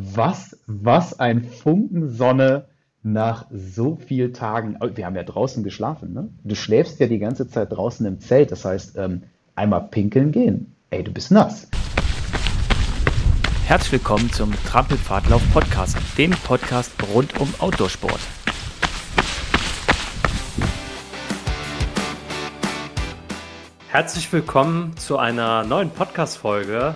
was, was ein Funken Sonne nach so vielen Tagen. Oh, wir haben ja draußen geschlafen, ne? Du schläfst ja die ganze Zeit draußen im Zelt. Das heißt, ähm, einmal pinkeln gehen. Ey, du bist nass. Herzlich willkommen zum Trampelpfadlauf Podcast, dem Podcast rund um Outdoorsport. Herzlich willkommen zu einer neuen Podcast-Folge.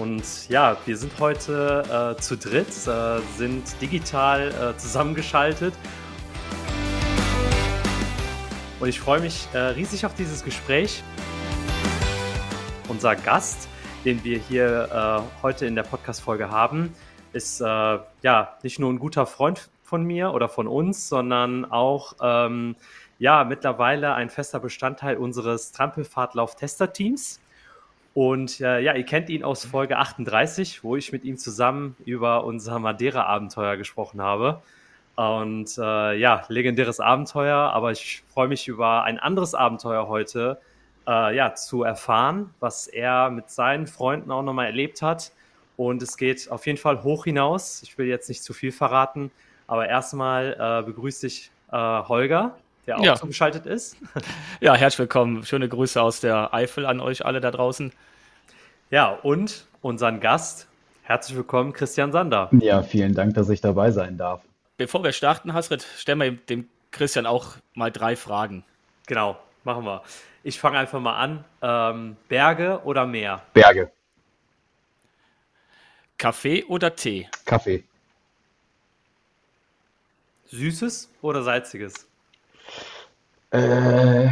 Und ja, wir sind heute äh, zu dritt, äh, sind digital äh, zusammengeschaltet. Und ich freue mich äh, riesig auf dieses Gespräch. Unser Gast, den wir hier äh, heute in der Podcast-Folge haben, ist äh, ja nicht nur ein guter Freund von mir oder von uns, sondern auch ähm, ja, mittlerweile ein fester Bestandteil unseres Trampelfahrtlauf-Tester-Teams. Und äh, ja, ihr kennt ihn aus Folge 38, wo ich mit ihm zusammen über unser Madeira-Abenteuer gesprochen habe. Und äh, ja, legendäres Abenteuer, aber ich freue mich über ein anderes Abenteuer heute äh, ja, zu erfahren, was er mit seinen Freunden auch nochmal erlebt hat. Und es geht auf jeden Fall hoch hinaus. Ich will jetzt nicht zu viel verraten, aber erstmal äh, begrüße ich äh, Holger der auch ja. zugeschaltet ist. Ja, herzlich willkommen. Schöne Grüße aus der Eifel an euch alle da draußen. Ja, und unseren Gast. Herzlich willkommen, Christian Sander. Ja, vielen Dank, dass ich dabei sein darf. Bevor wir starten, Hasrit, stellen wir dem Christian auch mal drei Fragen. Genau, machen wir. Ich fange einfach mal an. Ähm, Berge oder Meer? Berge. Kaffee oder Tee? Kaffee. Süßes oder salziges? Äh,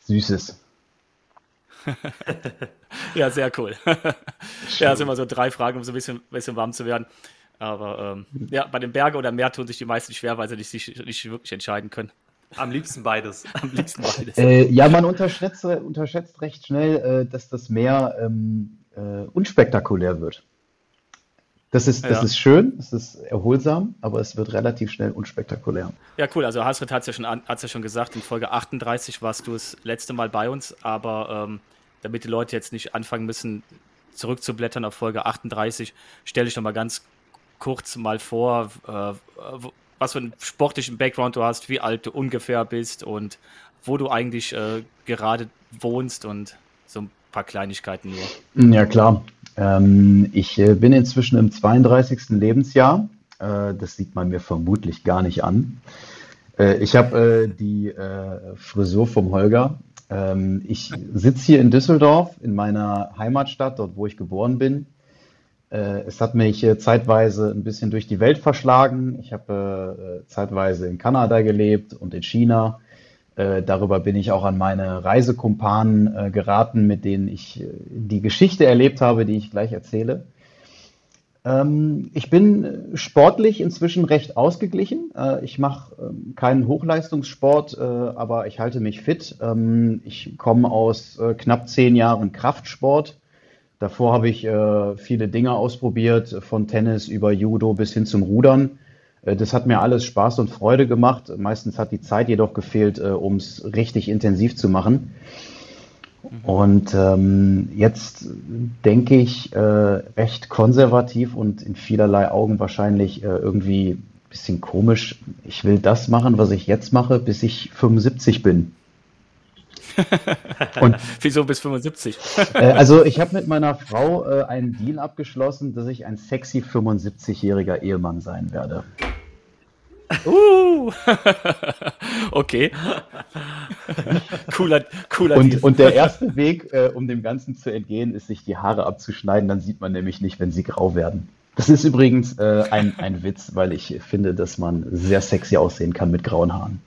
Süßes. ja, sehr cool. ja, sind immer so drei Fragen, um so ein bisschen, bisschen warm zu werden. Aber ähm, ja, bei den Bergen oder Meer tun sich die meisten schwer, weil sie sich nicht, nicht wirklich entscheiden können. Am liebsten beides. Am liebsten beides. Äh, ja, man unterschätzt, unterschätzt recht schnell, äh, dass das Meer ähm, äh, unspektakulär wird. Das ist, das ja. ist schön, es ist erholsam, aber es wird relativ schnell unspektakulär. Ja, cool. Also Hasrit hat es ja, schon, ja schon gesagt, in Folge 38 warst du das letzte Mal bei uns, aber ähm, damit die Leute jetzt nicht anfangen müssen, zurückzublättern auf Folge 38, stelle ich noch mal ganz kurz mal vor, äh, was für einen sportlichen Background du hast, wie alt du ungefähr bist und wo du eigentlich äh, gerade wohnst und so ein paar Kleinigkeiten nur. Ja, klar. Ähm, ich äh, bin inzwischen im 32. Lebensjahr. Äh, das sieht man mir vermutlich gar nicht an. Äh, ich habe äh, die äh, Frisur vom Holger. Ähm, ich sitze hier in Düsseldorf, in meiner Heimatstadt, dort wo ich geboren bin. Äh, es hat mich zeitweise ein bisschen durch die Welt verschlagen. Ich habe zeitweise in Kanada gelebt und in China äh, darüber bin ich auch an meine Reisekumpanen äh, geraten, mit denen ich äh, die Geschichte erlebt habe, die ich gleich erzähle. Ähm, ich bin sportlich inzwischen recht ausgeglichen. Äh, ich mache ähm, keinen Hochleistungssport, äh, aber ich halte mich fit. Ähm, ich komme aus knapp zehn Jahren Kraftsport. Davor habe ich viele Dinge ausprobiert, von Tennis über Judo bis hin zum Rudern. Äh, das hat mir alles Spaß und Freude gemacht. Meistens hat die Zeit jedoch gefehlt, äh, um es richtig intensiv zu machen. Mhm. Und ähm, jetzt denke ich äh, recht konservativ und in vielerlei Augen wahrscheinlich äh, irgendwie ein bisschen komisch. Ich will das machen, was ich jetzt mache, bis ich 75 bin. Und Wieso bis 75? äh, also ich habe mit meiner Frau äh, einen Deal abgeschlossen, dass ich ein sexy 75-jähriger Ehemann sein werde. Uh, okay. cooler, cooler und, Deal. Und der erste Weg, äh, um dem Ganzen zu entgehen, ist, sich die Haare abzuschneiden. Dann sieht man nämlich nicht, wenn sie grau werden. Das ist übrigens äh, ein, ein Witz, weil ich finde, dass man sehr sexy aussehen kann mit grauen Haaren.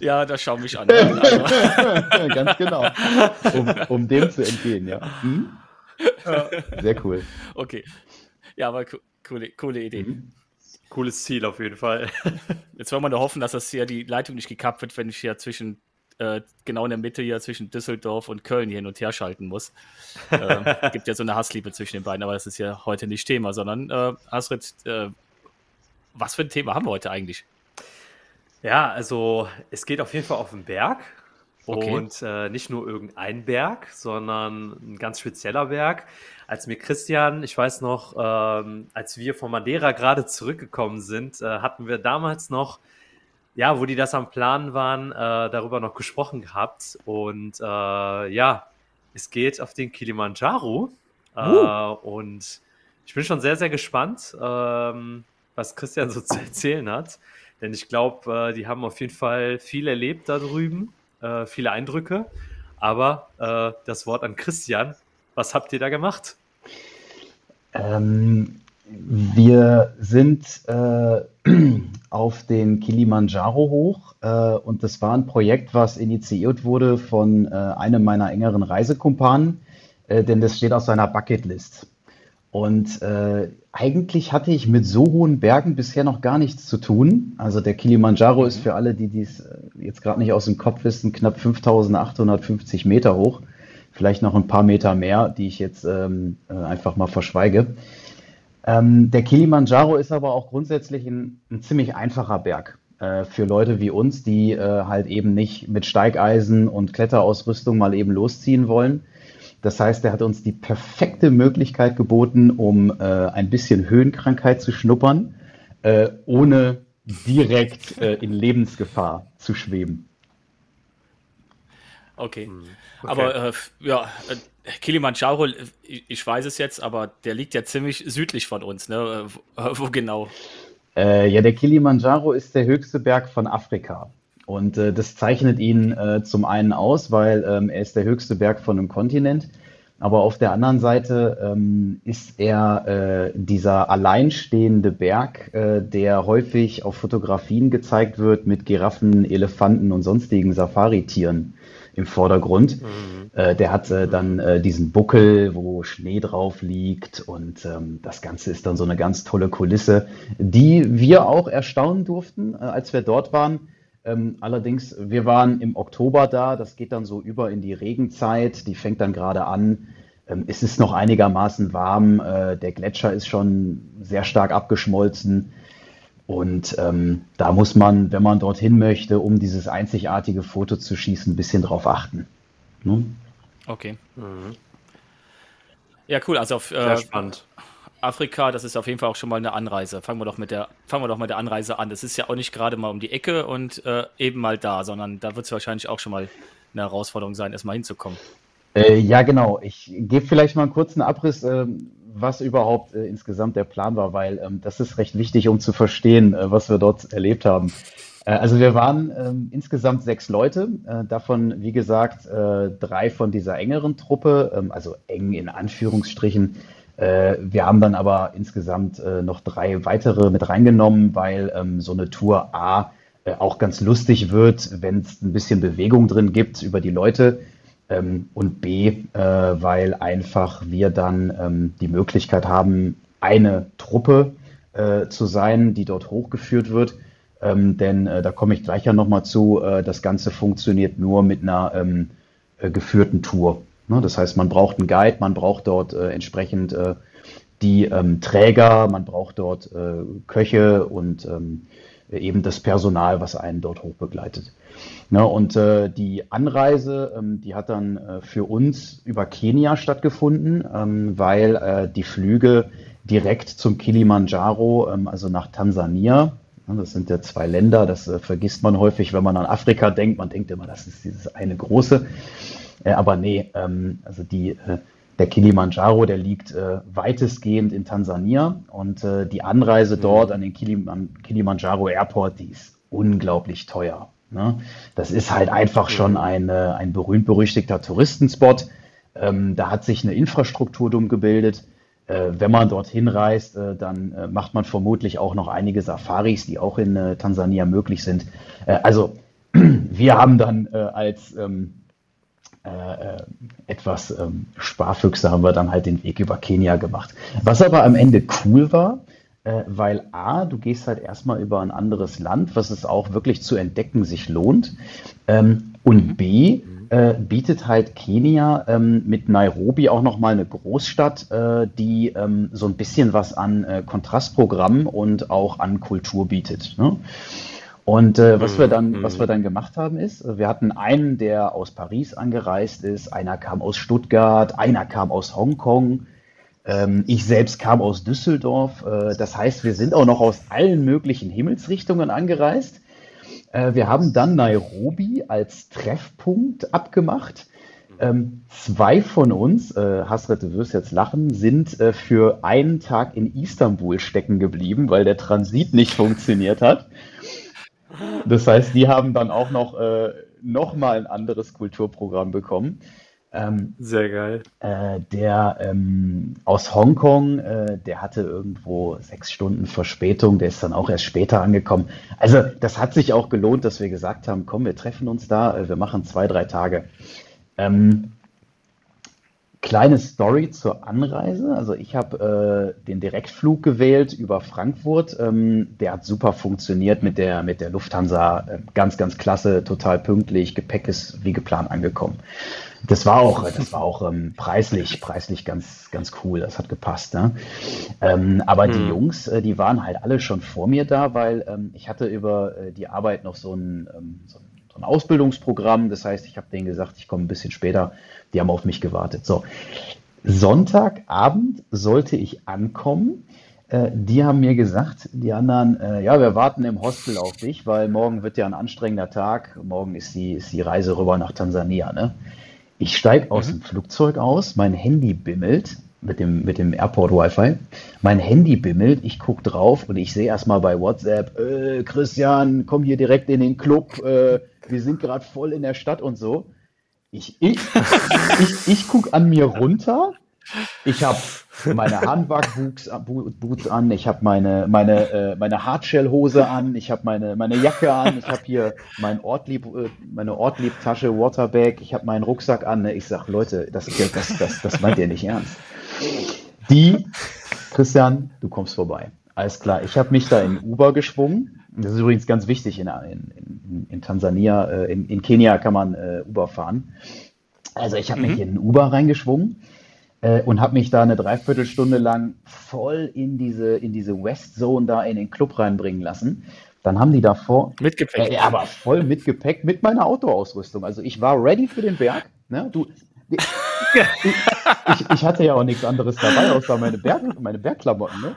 Ja, das schau mich an. Also. Ganz genau. Um, um, dem zu entgehen, ja. Hm? Sehr cool. Okay. Ja, aber coole, coole Idee. Mhm. Cooles Ziel auf jeden Fall. Jetzt wollen wir nur hoffen, dass das hier die Leitung nicht gekappt wird, wenn ich hier zwischen äh, genau in der Mitte hier zwischen Düsseldorf und Köln hier hin und her schalten muss. äh, gibt ja so eine Hassliebe zwischen den beiden, aber das ist ja heute nicht Thema, sondern äh, Astrid, äh, was für ein Thema haben wir heute eigentlich? Ja, also es geht auf jeden Fall auf den Berg. Okay. Und äh, nicht nur irgendein Berg, sondern ein ganz spezieller Berg. Als mir Christian, ich weiß noch, ähm, als wir von Madeira gerade zurückgekommen sind, äh, hatten wir damals noch, ja, wo die das am Plan waren, äh, darüber noch gesprochen gehabt. Und äh, ja, es geht auf den Kilimanjaro. Uh. und ich bin schon sehr, sehr gespannt, ähm, was Christian so zu erzählen hat. Denn ich glaube, äh, die haben auf jeden Fall viel erlebt da drüben äh, viele Eindrücke. Aber äh, das Wort an Christian. Was habt ihr da gemacht? Ähm, wir sind äh, auf den Kilimanjaro hoch äh, und das war ein Projekt, was initiiert wurde von äh, einem meiner engeren Reisekumpanen, denn das steht auf seiner Bucketlist. Und äh, eigentlich hatte ich mit so hohen Bergen bisher noch gar nichts zu tun. Also der Kilimanjaro ist mhm. für alle, die dies äh, jetzt gerade nicht aus dem Kopf wissen, knapp 5850 Meter hoch. Vielleicht noch ein paar Meter mehr, die ich jetzt ähm, äh, einfach mal verschweige. Ähm, der Kilimanjaro ist aber auch grundsätzlich ein, ein ziemlich einfacher Berg äh, für Leute wie uns, die äh, halt eben nicht mit Steigeisen und Kletterausrüstung mal eben losziehen wollen das heißt, er hat uns die perfekte Möglichkeit geboten, um äh, ein bisschen Höhenkrankheit zu schnuppern, äh, ohne direkt äh, in Lebensgefahr zu schweben. Okay. Hm, okay. Aber äh, ja, äh, Kilimanjaro, ich, ich, weiß es jetzt, aber der liegt ja ziemlich südlich von uns. Ne? Wo, wo genau? Äh, ja, der Kilimanjaro ist der höchste Berg von Afrika. Und äh, das zeichnet ihn äh, zum einen aus, weil ähm, er ist der höchste Berg von einem Kontinent. Aber auf der anderen Seite ähm, ist er äh, dieser alleinstehende Berg, äh, der häufig auf Fotografien gezeigt wird mit Giraffen, Elefanten und sonstigen Safari-Tieren im Vordergrund. Mhm. Äh, der hat äh, dann diesen Buckel, wo Schnee drauf liegt und ähm, das Ganze ist dann so eine ganz tolle Kulisse, die wir auch erstaunen durften, als wir dort waren ähm, allerdings, wir waren im Oktober da, das geht dann so über in die Regenzeit, die fängt dann gerade an. Ähm, es ist noch einigermaßen warm, äh, der Gletscher ist schon sehr stark abgeschmolzen. Und ähm, da muss man, wenn man dorthin möchte, um dieses einzigartige Foto zu schießen, ein bisschen drauf achten. Ne? Okay. Mhm. Ja, cool. Also auf, äh, spannend. Afrika, das ist auf jeden Fall auch schon mal eine Anreise. Fangen wir doch mit der, fangen wir doch mit der Anreise an. Das ist ja auch nicht gerade mal um die Ecke und äh, eben mal da, sondern da wird es wahrscheinlich auch schon mal eine Herausforderung sein, erstmal hinzukommen. Äh, ja, genau. Ich gebe vielleicht mal einen kurzen Abriss, äh, was überhaupt äh, insgesamt der Plan war, weil ähm, das ist recht wichtig, um zu verstehen, äh, was wir dort erlebt haben. Äh, also wir waren ähm, insgesamt sechs Leute, davon wie gesagt drei von dieser engeren Truppe, ähm, also eng in Anführungsstrichen äh, wir haben dann aber insgesamt äh, noch drei weitere mit reingenommen, weil ähm, so eine Tour A äh, auch ganz lustig wird, wenn es ein bisschen Bewegung drin gibt über die Leute. Ähm, und B, weil einfach wir dann ähm, die Möglichkeit haben, eine Truppe zu sein, die dort hochgeführt wird. Denn äh, da komme ich gleich ja nochmal zu, äh, das Ganze funktioniert nur mit einer äh, geführten Tour. Ne? Das heißt, man braucht einen Guide, man braucht dort äh, entsprechend äh, die ähm, Träger, man braucht dort äh, Köche und ähm, eben das Personal, was einen dort hochbegleitet. Ne? Und äh, die Anreise, ähm, die hat dann äh, für uns über Kenia stattgefunden, ähm, weil äh, die Flüge direkt zum Kilimanjaro, ähm, also nach Tansania, ne, das sind ja zwei Länder, das äh, vergisst man häufig, wenn man an Afrika denkt. Man denkt immer, das ist dieses eine große. Äh, aber nee, ähm, also die, äh, der Kilimanjaro, der liegt äh, weitestgehend in Tansania und äh, die Anreise mhm. dort an den Kilim Kilimanjaro Airport, die ist unglaublich teuer. Ne? Das ist halt einfach mhm. schon ein, äh, ein berühmt-berüchtigter Touristenspot. Ähm, da hat sich eine Infrastruktur dumm gebildet. Äh, wenn man dorthin reist, dann macht man vermutlich auch noch einige Safaris, die auch in Tansania möglich sind. also wir haben dann als ähm, äh, äh, etwas ähm, Sparfüchse haben wir dann halt den Weg über Kenia gemacht. Was aber am Ende cool war, äh, weil A, du gehst halt erstmal über ein anderes Land, was es auch wirklich zu entdecken sich lohnt. Ähm, und. B, äh, bietet halt Kenia ähm, mit Nairobi auch nochmal eine Großstadt, äh, die ähm, so ein bisschen was an äh, Kontrastprogramm und auch an Kultur bietet. Ne? Und äh, was wir dann, was wir dann gemacht haben, ist, wir hatten einen, der aus Paris angereist ist, einer kam aus Stuttgart, einer kam aus Hongkong, ähm, ich selbst kam aus Düsseldorf. Äh, das heißt, wir sind auch noch aus allen möglichen Himmelsrichtungen angereist. Äh, wir haben dann Nairobi als Treffpunkt abgemacht. Ähm, zwei von uns, äh, Hasret, du wirst jetzt lachen, sind äh, für einen Tag in Istanbul stecken geblieben, weil der Transit nicht funktioniert hat. Das heißt, die haben dann auch noch, äh, noch mal ein anderes Kulturprogramm bekommen. Ähm, Sehr geil. Äh, der ähm, aus Hongkong, äh, der hatte irgendwo sechs Stunden Verspätung, der ist dann auch erst später angekommen. Also das hat sich auch gelohnt, dass wir gesagt haben, komm, wir treffen uns da, äh, wir machen zwei, drei Tage. Ähm, kleine Story zur Anreise. Also ich habe äh, den Direktflug gewählt über Frankfurt. Ähm, der hat super funktioniert mit der, mit der Lufthansa. Äh, ganz, ganz klasse, total pünktlich. Gepäck ist wie geplant angekommen. Das war auch, das war auch ähm, preislich, preislich ganz, ganz cool. Das hat gepasst. Ne? Ähm, aber hm. die Jungs, äh, die waren halt alle schon vor mir da, weil ähm, ich hatte über äh, die Arbeit noch so ein, ähm, so ein Ausbildungsprogramm. Das heißt, ich habe denen gesagt, ich komme ein bisschen später. Die haben auf mich gewartet. So, Sonntagabend sollte ich ankommen. Äh, die haben mir gesagt, die anderen, äh, ja, wir warten im Hostel auf dich, weil morgen wird ja ein anstrengender Tag. Morgen ist die, ist die Reise rüber nach Tansania. Ne? Ich steige aus mhm. dem Flugzeug aus, mein Handy bimmelt mit dem, mit dem Airport Wi-Fi. Mein Handy bimmelt, ich gucke drauf und ich sehe erstmal bei WhatsApp, äh, Christian, komm hier direkt in den Club, äh, wir sind gerade voll in der Stadt und so. Ich, ich, ich, ich gucke an mir runter, ich habe meine Handwerk-Boots an, ich habe meine, meine, äh, meine Hardshell-Hose an, ich habe meine, meine Jacke an, ich habe hier mein Ortlieb, äh, meine Ortlieb-Tasche, Waterbag, ich habe meinen Rucksack an. Ich sage, Leute, das, das, das, das meint ihr nicht ernst. Die, Christian, du kommst vorbei. Alles klar, ich habe mich da in Uber geschwungen. Das ist übrigens ganz wichtig in, in, in, in Tansania, äh, in, in Kenia kann man äh, Uber fahren. Also ich habe mhm. mich in Uber reingeschwungen äh, und habe mich da eine Dreiviertelstunde lang voll in diese, in diese West Zone da in den Club reinbringen lassen. Dann haben die davor. Mit Gepäck. Äh, aber voll mit Gepäck, mit meiner Autoausrüstung. Also ich war ready für den Berg. Ne? Du, ich, ich, ich, hatte ja auch nichts anderes dabei, außer meine, Berg, meine Bergklamotten. Ne?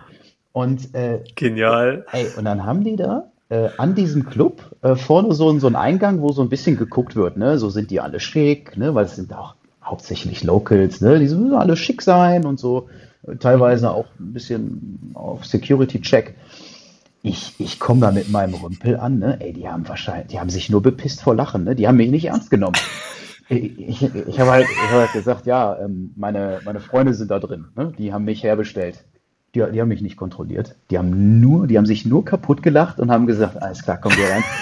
Und, äh, Genial. Ey, und dann haben die da äh, an diesem Club äh, vorne so, so einen Eingang, wo so ein bisschen geguckt wird. Ne? So sind die alle schick, ne? weil es sind auch hauptsächlich Locals, ne? Die müssen alle schick sein und so. Teilweise auch ein bisschen auf Security-Check. Ich, ich komme da mit meinem Rümpel an, ne? Ey, die haben wahrscheinlich, die haben sich nur bepisst vor Lachen, ne? Die haben mich nicht ernst genommen. Ich, ich, ich habe halt, hab halt gesagt, ja, ähm, meine, meine Freunde sind da drin, ne? Die haben mich herbestellt. Die, die haben mich nicht kontrolliert. Die haben nur, die haben sich nur kaputt gelacht und haben gesagt, alles klar, komm hier rein.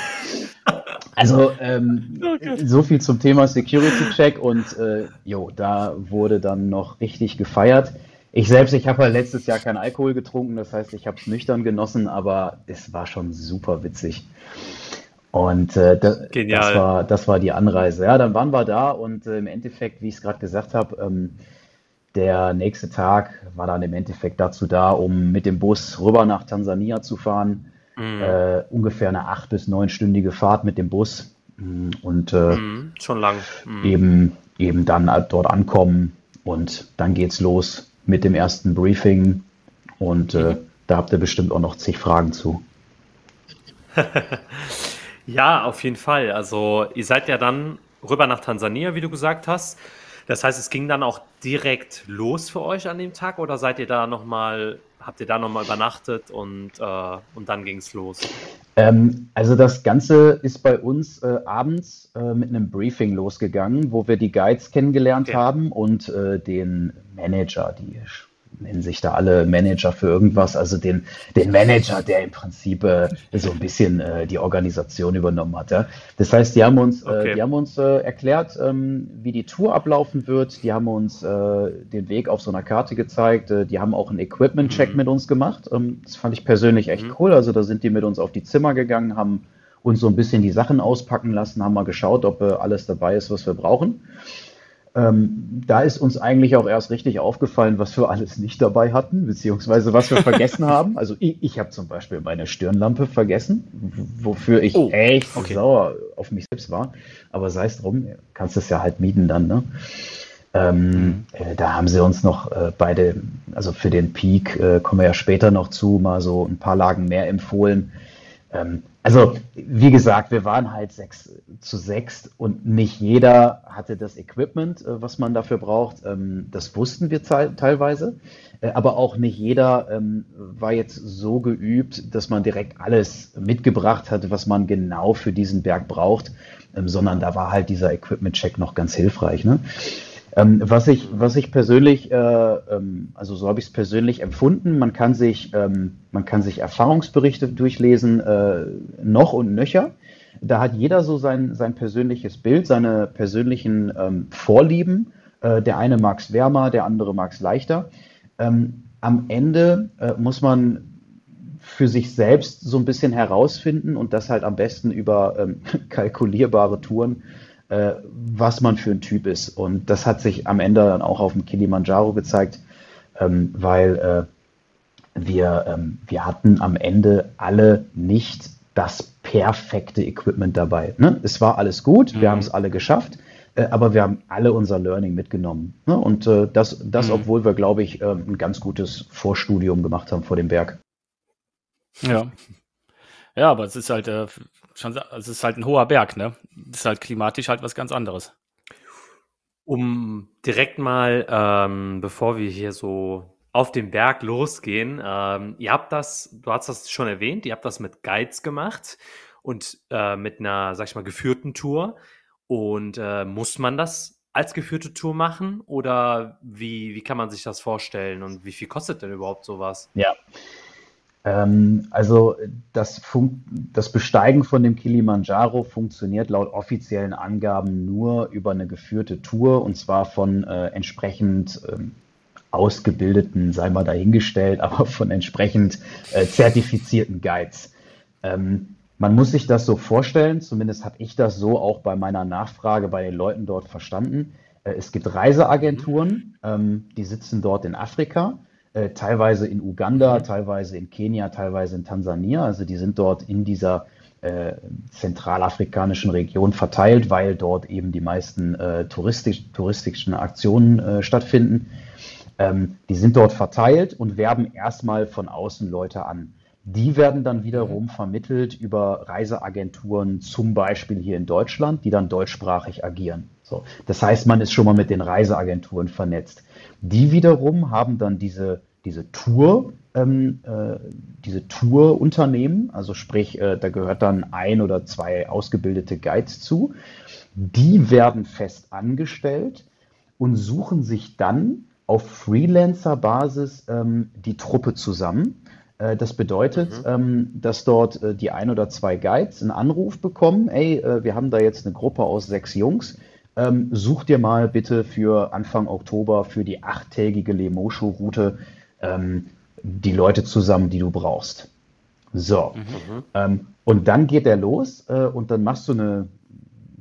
Also ähm, oh so viel zum Thema Security Check und äh, jo, da wurde dann noch richtig gefeiert. Ich selbst, ich habe halt letztes Jahr keinen Alkohol getrunken, das heißt, ich habe es nüchtern genossen, aber es war schon super witzig. Und äh, das, das, war, das war die Anreise. Ja, dann waren wir da und äh, im Endeffekt, wie ich es gerade gesagt habe, ähm, der nächste Tag war dann im Endeffekt dazu da, um mit dem Bus rüber nach Tansania zu fahren. Mhm. Äh, ungefähr eine acht- bis neunstündige Fahrt mit dem Bus mm, und äh, mhm, schon lang. Mhm. Eben, eben dann dort ankommen und dann geht's los mit dem ersten Briefing und äh, mhm. da habt ihr bestimmt auch noch zig Fragen zu. ja, auf jeden Fall. Also ihr seid ja dann rüber nach Tansania, wie du gesagt hast. Das heißt, es ging dann auch direkt los für euch an dem Tag oder seid ihr da nochmal habt ihr da nochmal übernachtet und, äh, und dann ging es los? Ähm, also das Ganze ist bei uns äh, abends äh, mit einem Briefing losgegangen, wo wir die Guides kennengelernt okay. haben und äh, den Manager, die nennen sich da alle Manager für irgendwas, also den, den Manager, der im Prinzip äh, so ein bisschen äh, die Organisation übernommen hat. Ja? Das heißt, die haben uns, äh, okay. äh, die haben uns äh, erklärt, ähm, wie die Tour ablaufen wird. Die haben uns äh, den Weg auf so einer Karte gezeigt. die haben auch einen Equipment-Check mhm. mit uns gemacht. Ähm, das fand ich persönlich echt mhm. cool. Also da sind die mit uns auf die Zimmer gegangen, haben uns so ein bisschen die Sachen auspacken lassen, haben mal geschaut, ob alles dabei ist, was wir brauchen. Ähm, da ist uns eigentlich auch erst richtig aufgefallen, was wir alles nicht dabei hatten, beziehungsweise was wir vergessen haben. Also ich, ich habe zum Beispiel meine Stirnlampe vergessen, wofür ich oh, echt okay. sauer auf mich selbst war. Aber sei es drum, kannst es ja halt mieten dann. Ne? Ähm, mhm. äh, da haben sie uns noch äh, beide, also für den Peak äh, kommen wir ja später noch zu, mal so ein paar Lagen mehr empfohlen. Ähm, also, wie gesagt, wir waren halt sechs zu sechs und nicht jeder hatte das Equipment, äh, was man dafür braucht. Ähm, das wussten wir teilweise. Äh, aber auch nicht jeder ähm, war jetzt so geübt, dass man direkt alles mitgebracht hatte, was man genau für diesen Berg braucht, ähm, sondern da war halt dieser Equipment-Check noch ganz hilfreich. Ne? Ähm, was, ich, was ich persönlich, äh, ähm, also so habe ich es persönlich empfunden, man kann sich, ähm, man kann sich Erfahrungsberichte durchlesen, äh, noch und nöcher. Da hat jeder so sein, sein persönliches Bild, seine persönlichen ähm, Vorlieben. Äh, der eine mag es wärmer, der andere mag es leichter. Ähm, am Ende äh, muss man für sich selbst so ein bisschen herausfinden und das halt am besten über ähm, kalkulierbare Touren äh, was man für ein Typ ist. Und das hat sich am Ende dann auch auf dem Kilimanjaro gezeigt, ähm, weil äh, wir, ähm, wir hatten am Ende alle nicht das perfekte Equipment dabei. Ne? Es war alles gut, wir mhm. haben es alle geschafft, äh, aber wir haben alle unser Learning mitgenommen. Ne? Und äh, das, das mhm. obwohl wir, glaube ich, äh, ein ganz gutes Vorstudium gemacht haben vor dem Berg. Ja. Ja, aber es ist halt schon, es ist halt ein hoher Berg, ne? Das ist halt klimatisch halt was ganz anderes. Um direkt mal, ähm, bevor wir hier so auf den Berg losgehen, ähm, ihr habt das, du hast das schon erwähnt, ihr habt das mit Guides gemacht und äh, mit einer, sag ich mal, geführten Tour. Und äh, muss man das als geführte Tour machen oder wie, wie kann man sich das vorstellen und wie viel kostet denn überhaupt sowas? Ja, ähm, also das, das, Besteigen von dem Kilimanjaro funktioniert laut offiziellen Angaben nur über eine geführte Tour und zwar von äh, entsprechend ähm, ausgebildeten, sei mal dahingestellt, aber von entsprechend äh, zertifizierten Guides. Ähm, man muss sich das so vorstellen, zumindest habe ich das so auch bei meiner Nachfrage bei den Leuten dort verstanden. Äh, es gibt Reiseagenturen, ähm, die sitzen dort in Afrika äh, teilweise in Uganda, mhm. teilweise in Kenia, teilweise in Tansania. Also die sind dort in dieser äh, zentralafrikanischen Region verteilt, weil dort eben die meisten äh, touristisch, touristischen Aktionen äh, stattfinden. Ähm, die sind dort verteilt und werben erstmal von außen Leute an. Die werden dann wiederum mhm. vermittelt über Reiseagenturen, zum Beispiel hier in Deutschland, die dann deutschsprachig agieren. So. Das heißt, man ist schon mal mit den Reiseagenturen vernetzt. Die wiederum haben dann diese, diese Tour, ähm, äh, diese Tourunternehmen, also sprich, äh, da gehört dann ein oder zwei ausgebildete Guides zu. Die werden fest angestellt und suchen sich dann auf Freelancer-Basis ähm, die Truppe zusammen. Äh, das bedeutet, mhm. ähm, dass dort äh, die ein oder zwei Guides einen Anruf bekommen, ey, äh, wir haben da jetzt eine Gruppe aus sechs Jungs, ähm, such dir mal bitte für Anfang Oktober für die achttägige Lemosho-Route ähm, die Leute zusammen, die du brauchst. So. Mhm. Ähm, und dann geht er los äh, und dann machst du eine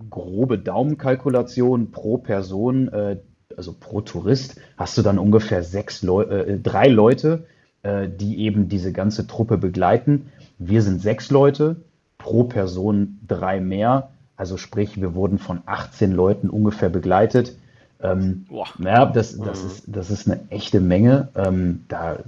grobe Daumenkalkulation pro Person, äh, also pro Tourist, hast du dann ungefähr sechs Leu äh, drei Leute, äh, die eben diese ganze Truppe begleiten. Wir sind sechs Leute, pro Person drei mehr. Also sprich, wir wurden von 18 Leuten ungefähr begleitet. Ähm, ja, das, das, mhm. ist, das ist eine echte Menge. Ähm, da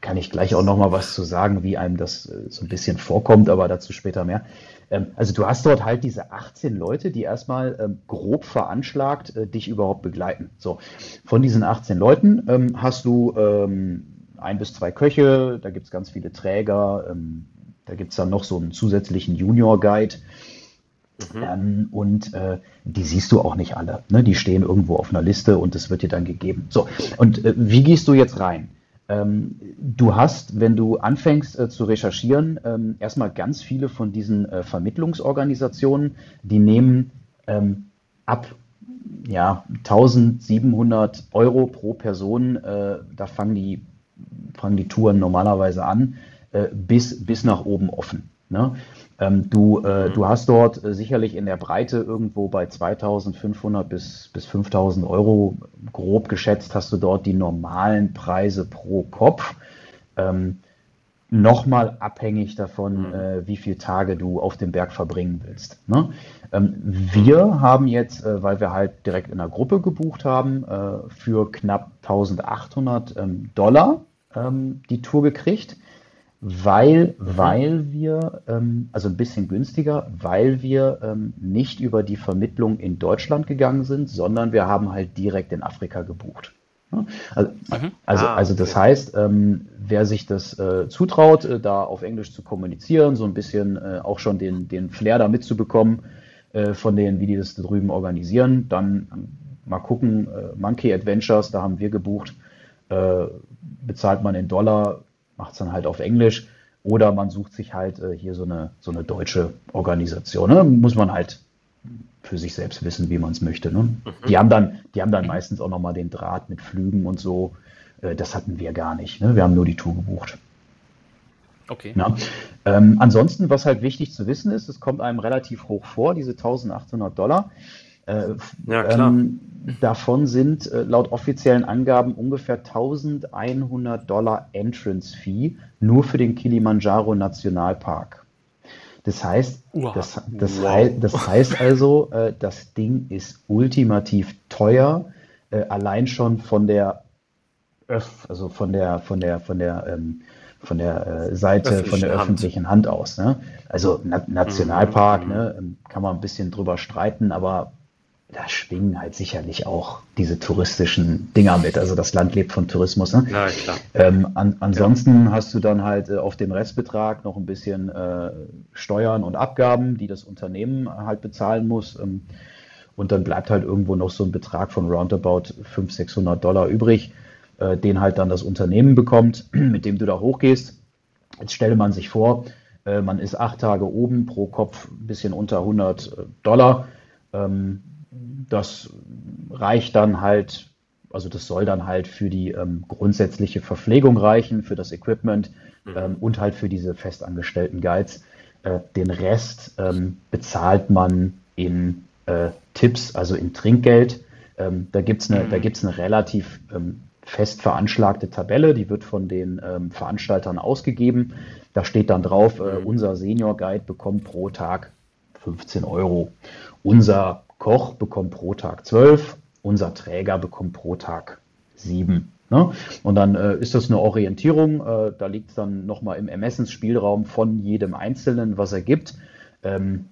kann ich gleich auch noch mal was zu sagen, wie einem das äh, so ein bisschen vorkommt, aber dazu später mehr. Ähm, also du hast dort halt diese 18 Leute, die erstmal ähm, grob veranschlagt äh, dich überhaupt begleiten. So, von diesen 18 Leuten ähm, hast du ähm, ein bis zwei Köche, da gibt es ganz viele Träger, ähm, da gibt es dann noch so einen zusätzlichen Junior-Guide. Mhm. Ähm, und äh, die siehst du auch nicht alle. Ne? Die stehen irgendwo auf einer Liste und es wird dir dann gegeben. So, und äh, wie gehst du jetzt rein? Ähm, du hast, wenn du anfängst äh, zu recherchieren, ähm, erstmal ganz viele von diesen äh, Vermittlungsorganisationen, die nehmen ähm, ab ja, 1700 Euro pro Person, äh, da fangen die, fangen die Touren normalerweise an, äh, bis, bis nach oben offen. Ne? Ähm, du, äh, mhm. du hast dort äh, sicherlich in der Breite irgendwo bei 2500 bis, bis 5000 Euro grob geschätzt, hast du dort die normalen Preise pro Kopf. Ähm, Nochmal abhängig davon, mhm. äh, wie viele Tage du auf dem Berg verbringen willst. Ne? Ähm, wir haben jetzt, äh, weil wir halt direkt in der Gruppe gebucht haben, äh, für knapp 1800 ähm, Dollar ähm, die Tour gekriegt weil, mhm. weil wir, ähm, also ein bisschen günstiger, weil wir ähm, nicht über die Vermittlung in Deutschland gegangen sind, sondern wir haben halt direkt in Afrika gebucht. Also, mhm. also, ah, also das heißt, ähm, wer sich das äh, zutraut, äh, da auf Englisch zu kommunizieren, so ein bisschen äh, auch schon den, den Flair da mitzubekommen, äh, von denen, wie die das da drüben organisieren, dann ähm, mal gucken, äh, Monkey Adventures, da haben wir gebucht, äh, bezahlt man in Dollar, macht es dann halt auf Englisch. Oder man sucht sich halt äh, hier so eine, so eine deutsche Organisation. Ne? Muss man halt für sich selbst wissen, wie man es möchte. Ne? Mhm. Die, haben dann, die haben dann meistens auch nochmal den Draht mit Flügen und so. Äh, das hatten wir gar nicht. Ne? Wir haben nur die Tour gebucht. Okay. Ja. Ähm, ansonsten, was halt wichtig zu wissen ist, es kommt einem relativ hoch vor, diese 1800 Dollar. Äh, ja, klar. Ähm, davon sind äh, laut offiziellen Angaben ungefähr 1100 Dollar Entrance Fee nur für den Kilimanjaro Nationalpark. Das heißt, wow. das, das, wow. heißt, das heißt also, äh, das Ding ist ultimativ teuer, äh, allein schon von der Öff, also von der, von der, von der, ähm, von der äh, Seite, von der Hand. öffentlichen Hand aus. Ne? Also Na Nationalpark, mhm. ne, ähm, kann man ein bisschen drüber streiten, aber da schwingen halt sicherlich auch diese touristischen Dinger mit. Also das Land lebt von Tourismus. Ne? Ja, klar. Ähm, an, ansonsten ja. hast du dann halt äh, auf dem Restbetrag noch ein bisschen äh, Steuern und Abgaben, die das Unternehmen halt bezahlen muss. Ähm, und dann bleibt halt irgendwo noch so ein Betrag von roundabout 500, 600 Dollar übrig, äh, den halt dann das Unternehmen bekommt, mit dem du da hochgehst. Jetzt stelle man sich vor, äh, man ist acht Tage oben, pro Kopf ein bisschen unter 100 äh, Dollar. Ähm, das reicht dann halt, also das soll dann halt für die ähm, grundsätzliche Verpflegung reichen, für das Equipment mhm. ähm, und halt für diese festangestellten Guides. Äh, den Rest ähm, bezahlt man in äh, Tipps, also in Trinkgeld. Da gibt es eine, mhm. eine relativ ähm, fest veranschlagte Tabelle, die wird von den ähm, Veranstaltern ausgegeben. Da steht dann drauf, äh, mhm. unser Senior Guide bekommt pro Tag 15 Euro. Unser Koch bekommt pro Tag 12, unser Träger bekommt pro Tag 7. Ne? Und dann äh, ist das eine Orientierung, äh, da liegt es dann nochmal im Ermessensspielraum von jedem Einzelnen, was er gibt. Ähm,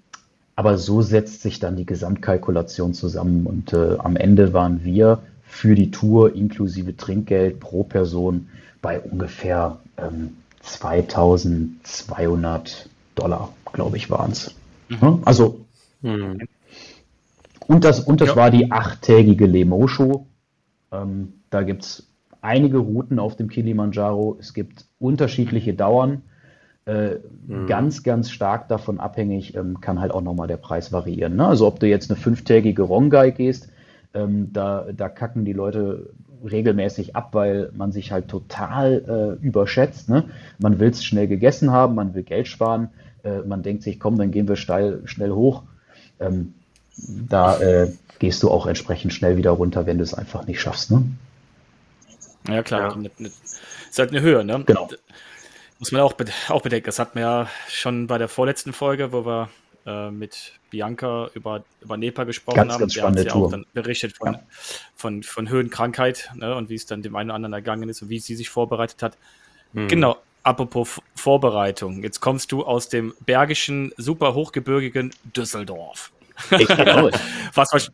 aber so setzt sich dann die Gesamtkalkulation zusammen und äh, am Ende waren wir für die Tour inklusive Trinkgeld pro Person bei ungefähr ähm, 2200 Dollar, glaube ich, waren es. Mhm. Also mhm. Und das, und das ja. war die achttägige Lemo-Show. Ähm, da gibt es einige Routen auf dem Kilimanjaro. Es gibt unterschiedliche Dauern. Äh, mhm. Ganz, ganz stark davon abhängig ähm, kann halt auch nochmal der Preis variieren. Ne? Also ob du jetzt eine fünftägige Rongai gehst, ähm, da, da kacken die Leute regelmäßig ab, weil man sich halt total äh, überschätzt. Ne? Man will es schnell gegessen haben, man will Geld sparen, äh, man denkt sich, komm, dann gehen wir steil, schnell hoch. Ähm, da äh, gehst du auch entsprechend schnell wieder runter, wenn du es einfach nicht schaffst. Ne? Ja, klar. Ja. ist halt eine Höhe, ne? Genau. Muss man auch, auch bedenken. Das hatten wir ja schon bei der vorletzten Folge, wo wir äh, mit Bianca über, über Nepa gesprochen ganz, haben. Ganz spannende ja auch dann berichtet von, ja. von, von Höhenkrankheit ne, und wie es dann dem einen oder anderen ergangen ist und wie sie sich vorbereitet hat. Mhm. Genau, apropos Vorbereitung. Jetzt kommst du aus dem bergischen, super hochgebirgigen Düsseldorf. was,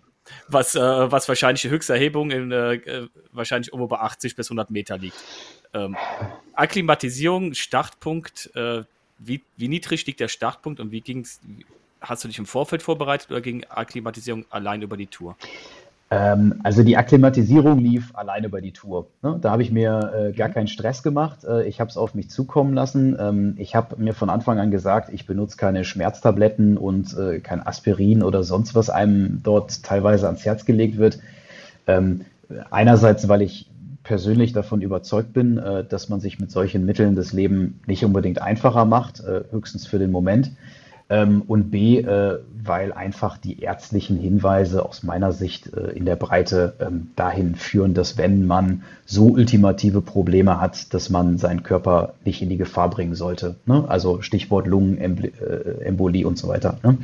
was, äh, was wahrscheinlich die höchste Erhebung in äh, äh wahrscheinlich irgendwo bei 80 bis 100 Meter liegt. Ähm, Akklimatisierung, Startpunkt, äh, wie, wie niedrig liegt der Startpunkt und wie ging's? Hast du dich im Vorfeld vorbereitet oder ging Akklimatisierung allein über die Tour? Ähm, also die Akklimatisierung lief alleine bei die Tour. Ne? Da habe ich mir äh, gar keinen Stress gemacht. Äh, ich habe es auf mich zukommen lassen. Ähm, ich habe mir von Anfang an gesagt, ich benutze keine Schmerztabletten und äh, kein Aspirin oder sonst was einem dort teilweise ans Herz gelegt wird. Ähm, einerseits, weil ich persönlich davon überzeugt bin, äh, dass man sich mit solchen Mitteln das Leben nicht unbedingt einfacher macht, äh, höchstens für den Moment. Ähm, und B, äh, weil einfach die ärztlichen Hinweise aus meiner Sicht äh, in der Breite ähm, dahin führen, dass wenn man so ultimative Probleme hat, dass man seinen Körper nicht in die Gefahr bringen sollte. Ne? Also Stichwort Lungenembolie äh, und so weiter. Ne?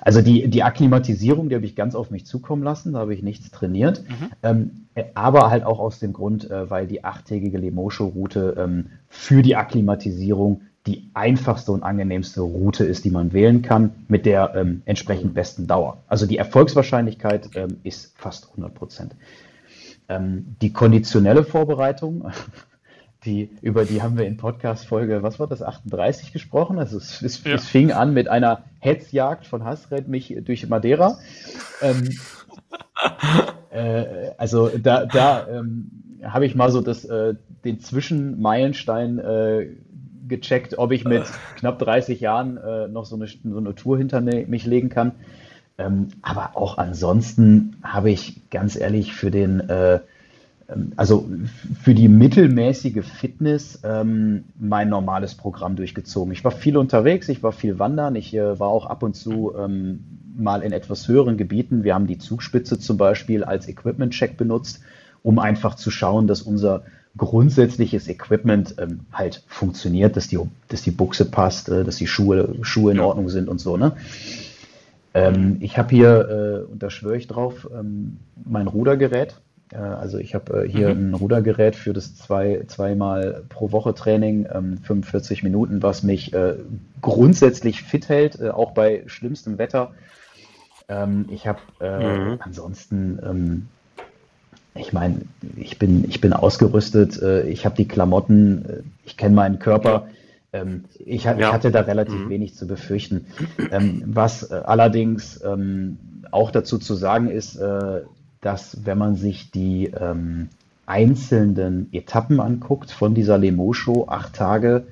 Also die, die Akklimatisierung, die habe ich ganz auf mich zukommen lassen, da habe ich nichts trainiert. Mhm. Ähm, aber halt auch aus dem Grund, weil die achttägige Lemosho-Route für die Akklimatisierung die einfachste und angenehmste Route ist, die man wählen kann, mit der ähm, entsprechend besten Dauer. Also die Erfolgswahrscheinlichkeit ähm, ist fast 100 Prozent. Ähm, die konditionelle Vorbereitung, die, über die haben wir in Podcast-Folge, was war das, 38 gesprochen. Also es, es, ja. es fing an mit einer Hetzjagd von Hasred mich durch Madeira. Ähm, äh, also da, da ähm, habe ich mal so das, äh, den Zwischenmeilenstein äh, gecheckt, ob ich mit knapp 30 Jahren äh, noch so eine, so eine Tour hinter mich legen kann. Ähm, aber auch ansonsten habe ich ganz ehrlich für den, äh, ähm, also für die mittelmäßige Fitness ähm, mein normales Programm durchgezogen. Ich war viel unterwegs, ich war viel wandern, ich äh, war auch ab und zu ähm, mal in etwas höheren Gebieten. Wir haben die Zugspitze zum Beispiel als Equipment-Check benutzt, um einfach zu schauen, dass unser grundsätzliches Equipment ähm, halt funktioniert, dass die, dass die Buchse passt, äh, dass die Schuhe, Schuhe in. Ordnung sind und so. Ne? Ähm, ich habe hier, äh, und da schwöre ich drauf, ähm, mein Rudergerät. Äh, also ich habe äh, hier mhm. ein Rudergerät für das zwei, zweimal pro Woche Training, 45 ähm, Minuten, was mich äh, grundsätzlich fit hält, äh, auch bei schlimmstem Wetter. Ähm, ich habe mhm. ansonsten ähm, ich meine, ich bin, ich bin ausgerüstet, äh, ich habe die Klamotten, äh, ich kenne meinen Körper. Ähm, ich, ich, hatte da relativ mhm. wenig zu befürchten. Ähm, was äh, allerdings ähm, auch dazu zu sagen ist, dass wenn man sich die einzelnen Etappen anguckt von dieser Lemo-Show, acht Tage,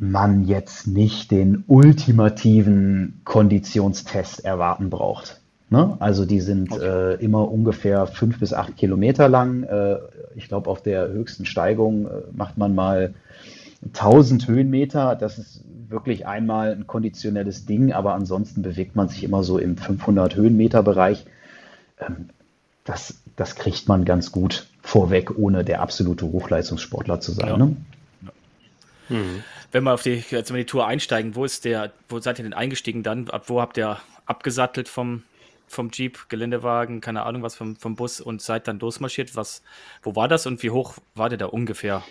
man jetzt nicht den ultimativen Konditionstest erwarten braucht. Ne? Also die sind okay. äh, immer ungefähr fünf bis acht Kilometer lang. Äh, ich glaube, auf der höchsten Steigung äh, macht man mal 1000 Höhenmeter. Das ist wirklich einmal ein konditionelles Ding, aber ansonsten bewegt man sich immer so im 500 Höhenmeter Bereich. Ähm, das, das kriegt man ganz gut vorweg, ohne der absolute Hochleistungssportler zu sein. Ja. Ne? Mhm. Wenn wir auf die, jetzt die Tour einsteigen, wo ist der, wo seid ihr denn eingestiegen dann? Ab wo habt ihr abgesattelt vom, vom Jeep, Geländewagen, keine Ahnung was vom, vom Bus und seid dann losmarschiert. Was, wo war das und wie hoch war der da ungefähr?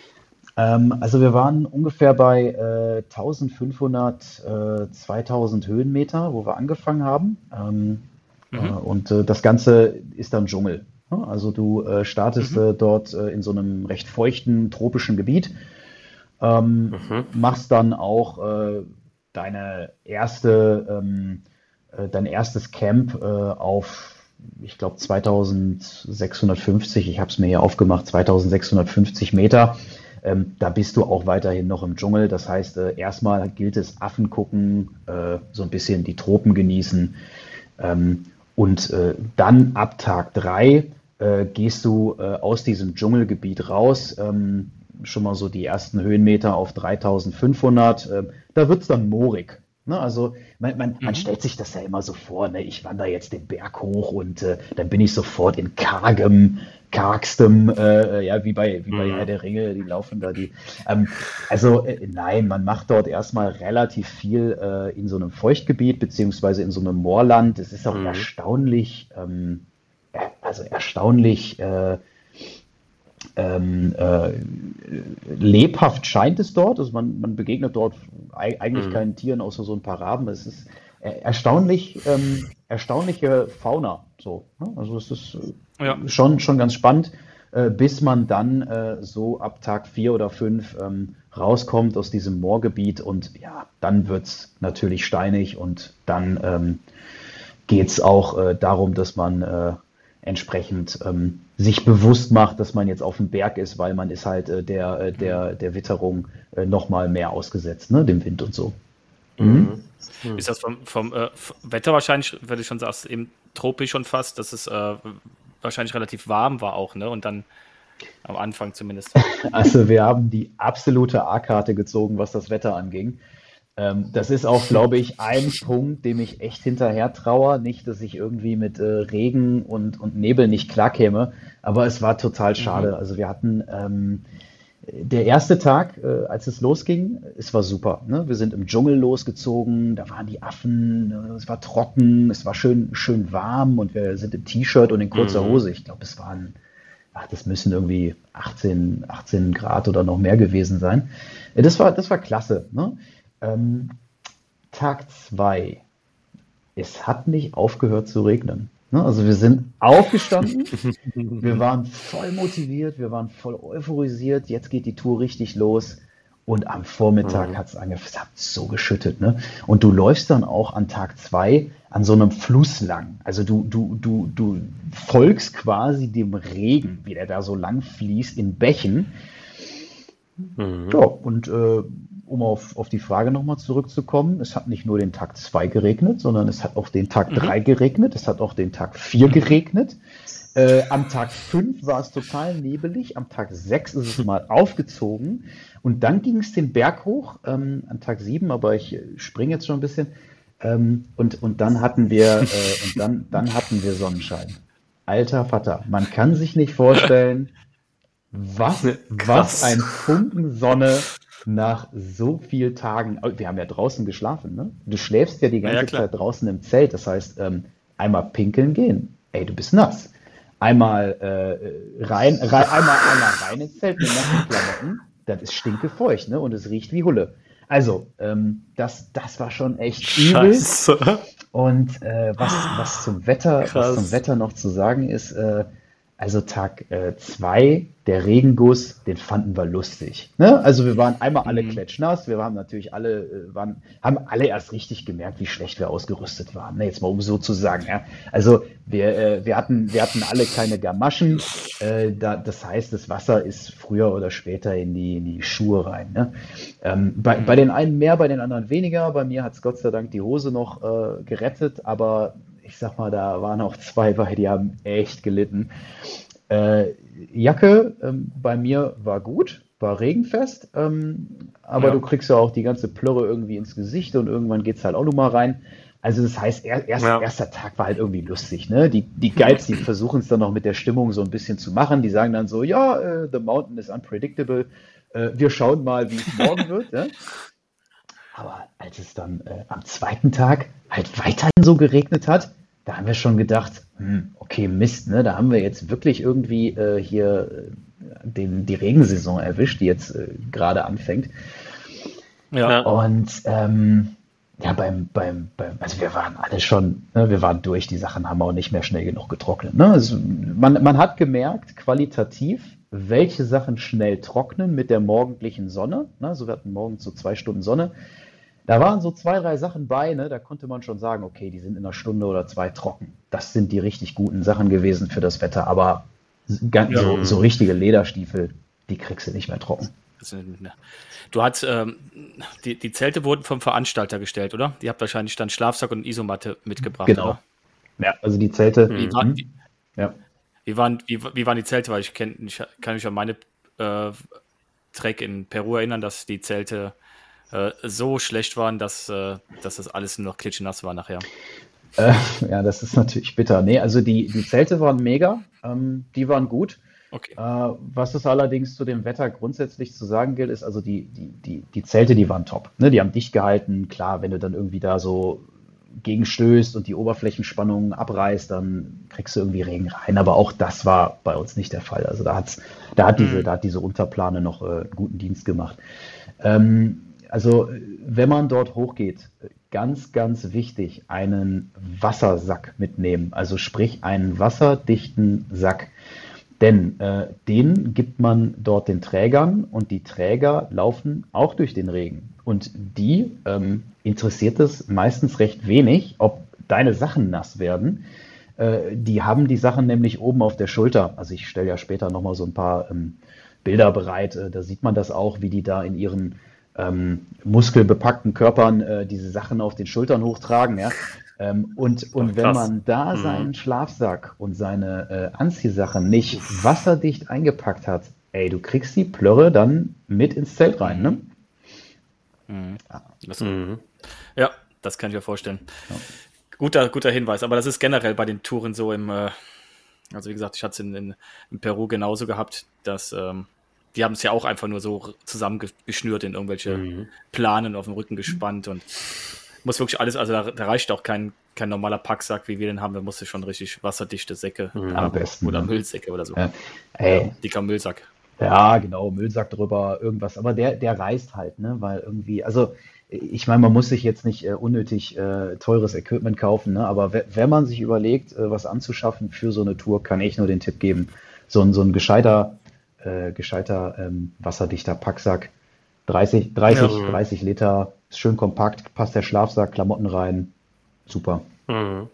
Ähm, also wir waren ungefähr bei äh, 1500, äh, 2000 Höhenmeter, wo wir angefangen haben. Ähm, mhm. äh, und äh, das Ganze ist dann Dschungel. Ne? Also du äh, startest mhm. Äh, dort in so einem recht feuchten tropischen Gebiet, ähm, mhm. machst dann auch deine erste ähm, äh, dein erstes Camp äh, auf, ich glaube, 2650, ich habe es mir hier aufgemacht, 2650 Meter. Ähm, da bist du auch weiterhin noch im Dschungel. Das heißt, äh, erstmal gilt es Affen gucken, äh, so ein bisschen die Tropen genießen. Ähm, und äh, dann ab Tag drei äh, gehst du aus diesem Dschungelgebiet raus. Ähm, schon mal so die ersten Höhenmeter auf 3500. da wird es dann moorig. Ne, also man, man, mhm. man, stellt sich das ja immer so vor, ne? ich wandere jetzt den Berg hoch und äh, dann bin ich sofort in kargem, kargstem, äh, ja, wie bei, wie bei mhm. Herr der Ringe, die laufen da die. Ähm, also äh, nein, man macht dort erstmal relativ viel äh, in so einem Feuchtgebiet, beziehungsweise in so einem Moorland. Es ist auch mhm. erstaunlich, ähm, also erstaunlich äh, ähm, äh, lebhaft scheint es dort. Also man, man begegnet dort eigentlich mhm. keinen Tieren außer so ein paar Raben. Es ist erstaunlich, ähm, erstaunliche Fauna. So, ne? Also es ist äh, ja. schon, schon ganz spannend, äh, bis man dann äh, so ab Tag vier oder fünf ähm, rauskommt aus diesem Moorgebiet und ja, dann wird es natürlich steinig und dann ähm, geht es auch äh, darum, dass man äh, entsprechend ähm, sich bewusst macht, dass man jetzt auf dem Berg ist, weil man ist halt äh, der, äh, der, der Witterung äh, noch mal mehr ausgesetzt, ne, dem Wind und so. Mhm. Mhm. Ist das vom, vom äh, Wetter wahrscheinlich, wenn du schon sagst, eben tropisch schon fast, dass es äh, wahrscheinlich relativ warm war auch, ne? Und dann Am Anfang zumindest. Also wir haben die absolute A-Karte gezogen, was das Wetter anging. Ähm, das ist auch, glaube ich, ein Punkt, dem ich echt hinterher traue. Nicht, dass ich irgendwie mit äh, Regen und, und Nebel nicht klarkäme, aber es war total schade. Mhm. Also wir hatten ähm, der erste Tag, äh, als es losging, es war super. Ne? Wir sind im Dschungel losgezogen, da waren die Affen, äh, es war trocken, es war schön, schön warm und wir sind im T-Shirt und in kurzer mhm. Hose. Ich glaube, es waren, ach, das müssen irgendwie 18, 18 Grad oder noch mehr gewesen sein. Das war, das war klasse. Ne? Ähm, Tag zwei, es hat nicht aufgehört zu regnen. Ne? Also wir sind aufgestanden, wir waren voll motiviert, wir waren voll euphorisiert, jetzt geht die Tour richtig los. Und am Vormittag mhm. hat es angefangen, es hat so geschüttet. Ne? Und du läufst dann auch an Tag zwei an so einem Fluss lang. Also du, du, du, du folgst quasi dem Regen, wie der da so lang fließt, in Bächen. Mhm. Ja, und äh, um auf, auf die Frage nochmal zurückzukommen, es hat nicht nur den Tag 2 geregnet, sondern es hat auch den Tag 3 mhm. geregnet, es hat auch den Tag 4 mhm. geregnet. Äh, am Tag 5 war es total nebelig, am Tag 6 ist es mal aufgezogen und dann ging es den Berg hoch, ähm, am Tag 7, aber ich springe jetzt schon ein bisschen, ähm, und, und dann hatten wir, äh, und dann, dann hatten wir Sonnenschein. Alter Vater, man kann sich nicht vorstellen, was, was ein Funken Sonne nach so vielen Tagen, oh, wir haben ja draußen geschlafen, ne? Du schläfst ja die ganze ja, Zeit draußen im Zelt. Das heißt, ähm, einmal pinkeln gehen. Ey, du bist nass. Einmal äh, rein, rein einmal, einmal rein ins Zelt mit nassen Klamotten. Das ist stinkefeucht, ne? Und es riecht wie Hulle. Also, ähm, das, das war schon echt übel. Scheiße. Und äh, was, was zum Wetter, was zum Wetter noch zu sagen ist, äh, also Tag 2, äh, der Regenguss, den fanden wir lustig. Ne? Also wir waren einmal alle mhm. klatschnass, wir haben natürlich alle, äh, waren, haben alle erst richtig gemerkt, wie schlecht wir ausgerüstet waren. Ne? Jetzt mal um so zu sagen. Ja? Also wir, äh, wir, hatten, wir hatten alle keine Gamaschen. Äh, da, das heißt, das Wasser ist früher oder später in die, in die Schuhe rein. Ne? Ähm, bei, mhm. bei den einen mehr, bei den anderen weniger. Bei mir hat es Gott sei Dank die Hose noch äh, gerettet, aber ich sag mal, da waren auch zwei bei, die haben echt gelitten. Äh, Jacke ähm, bei mir war gut, war regenfest, ähm, aber ja. du kriegst ja auch die ganze Plörre irgendwie ins Gesicht und irgendwann geht es halt auch nochmal rein. Also das heißt, er, erst, ja. erster Tag war halt irgendwie lustig. Ne? Die, die Guides, die versuchen es dann noch mit der Stimmung so ein bisschen zu machen. Die sagen dann so, ja, äh, the mountain is unpredictable. Äh, wir schauen mal, wie es morgen wird. Ne? Aber als es dann äh, am zweiten Tag halt weiterhin so geregnet hat, da haben wir schon gedacht, hm, okay, Mist, ne? Da haben wir jetzt wirklich irgendwie äh, hier äh, den, die Regensaison erwischt, die jetzt äh, gerade anfängt. Ja. Und ähm, ja, beim, beim, beim, also wir waren alle schon, ne, wir waren durch, die Sachen haben auch nicht mehr schnell genug getrocknet. Ne? Also man, man hat gemerkt, qualitativ, welche Sachen schnell trocknen mit der morgendlichen Sonne. Ne? Also wir hatten morgens so zwei Stunden Sonne. Da waren so zwei, drei Sachen bei, ne? da konnte man schon sagen, okay, die sind in einer Stunde oder zwei trocken. Das sind die richtig guten Sachen gewesen für das Wetter, aber ganz, ja. so, so, richtige Lederstiefel, die kriegst du nicht mehr trocken. Du hast, ähm, die, die Zelte wurden vom Veranstalter gestellt, oder? Die habt wahrscheinlich dann Schlafsack und Isomatte mitgebracht, genau. Oder? Ja, also die Zelte. Wie, war, wie, ja. wie, waren, wie, wie waren die Zelte? Weil ich, kenn, ich kann mich an meine äh, Trek in Peru erinnern, dass die Zelte äh, so schlecht waren, dass, äh, dass das alles nur noch klitschnass war nachher. Äh, ja, das ist natürlich bitter. Nee, also die, die Zelte waren mega, ähm, die waren gut. Okay. Äh, was es allerdings zu dem Wetter grundsätzlich zu sagen gilt, ist also die, die, die, die Zelte, die waren top. Ne? Die haben dicht gehalten. Klar, wenn du dann irgendwie da so gegenstößt und die Oberflächenspannung abreißt, dann kriegst du irgendwie Regen rein. Aber auch das war bei uns nicht der Fall. Also da, hat's, da, hat, diese, mhm. da hat diese Unterplane noch äh, einen guten Dienst gemacht. Ähm, also wenn man dort hochgeht, ganz, ganz wichtig, einen Wassersack mitnehmen. Also sprich einen wasserdichten Sack. Denn äh, den gibt man dort den Trägern und die Träger laufen auch durch den Regen. Und die ähm, interessiert es meistens recht wenig, ob deine Sachen nass werden. Äh, die haben die Sachen nämlich oben auf der Schulter. Also ich stelle ja später nochmal so ein paar ähm, Bilder bereit. Äh, da sieht man das auch, wie die da in ihren ähm, muskelbepackten Körpern äh, diese Sachen auf den Schultern hochtragen. Ja? Ähm, und und wenn man da mhm. seinen Schlafsack und seine äh, Anziehsachen nicht Uff. wasserdicht eingepackt hat, ey, du kriegst die Plörre dann mit ins Zelt rein, ne? Mhm. Ja. Das, mhm. ja, das kann ich mir vorstellen. Ja. Guter, guter Hinweis, aber das ist generell bei den Touren so im, äh, also wie gesagt, ich hatte es in, in, in, Peru genauso gehabt, dass ähm, die haben es ja auch einfach nur so zusammengeschnürt in irgendwelche mhm. Planen auf dem Rücken gespannt und muss wirklich alles, also da, da, reicht auch kein, kein normaler Packsack, wie wir den haben. Da musste schon richtig wasserdichte Säcke mhm, am besten. Oder Müllsäcke oder so. Ja. Ey. dicker Müllsack. Ja, genau, Müllsack drüber, irgendwas. Aber der, der reißt halt, ne? Weil irgendwie, also ich meine, man muss sich jetzt nicht äh, unnötig äh, teures Equipment kaufen, ne? aber wenn man sich überlegt, äh, was anzuschaffen für so eine Tour, kann ich nur den Tipp geben, so ein, so ein gescheiter, äh, gescheiter ähm, wasserdichter Packsack, 30, 30, ja. 30 Liter, ist schön kompakt, passt der Schlafsack, Klamotten rein. Super. Mhm.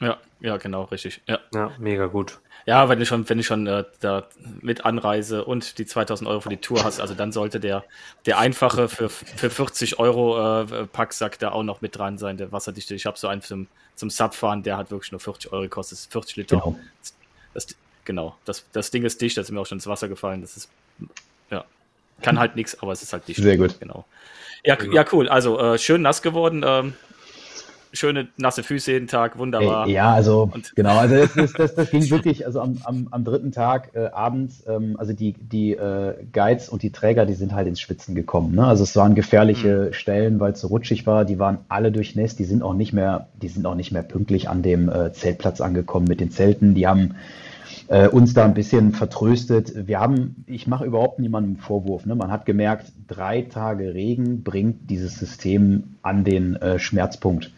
Ja, ja, genau, richtig. Ja. ja, mega gut. Ja, wenn du schon, wenn du schon äh, da mit Anreise und die 2000 Euro für die Tour hast, also dann sollte der, der einfache für, für 40 Euro äh, Packsack da auch noch mit dran sein, der wasserdichte. Ich habe so einen zum, zum Subfahren, der hat wirklich nur 40 Euro gekostet, 40 Liter. Genau. Das, genau, das, das Ding ist dicht, das ist mir auch schon ins Wasser gefallen. Das ist, ja, kann halt nichts, aber es ist halt dicht. Sehr gut. Genau. Ja, ja cool. Also äh, schön nass geworden. Ähm, schöne nasse Füße jeden Tag, wunderbar. Ja, also und genau, also das, das, das, das, ging wirklich, also am, am, am dritten Tag äh, abends, ähm, also die, die äh, Guides und die Träger, die sind halt ins Schwitzen gekommen. Ne? Also es waren gefährliche mhm. Stellen, weil es so rutschig war, die waren alle durchnässt, die sind auch nicht mehr, die sind auch nicht mehr pünktlich an dem äh, Zeltplatz angekommen mit den Zelten. Die haben äh, uns da ein bisschen vertröstet. Wir haben, ich mache überhaupt niemandem Vorwurf. Ne? Man hat gemerkt, drei Tage Regen bringt dieses System an den äh, Schmerzpunkt,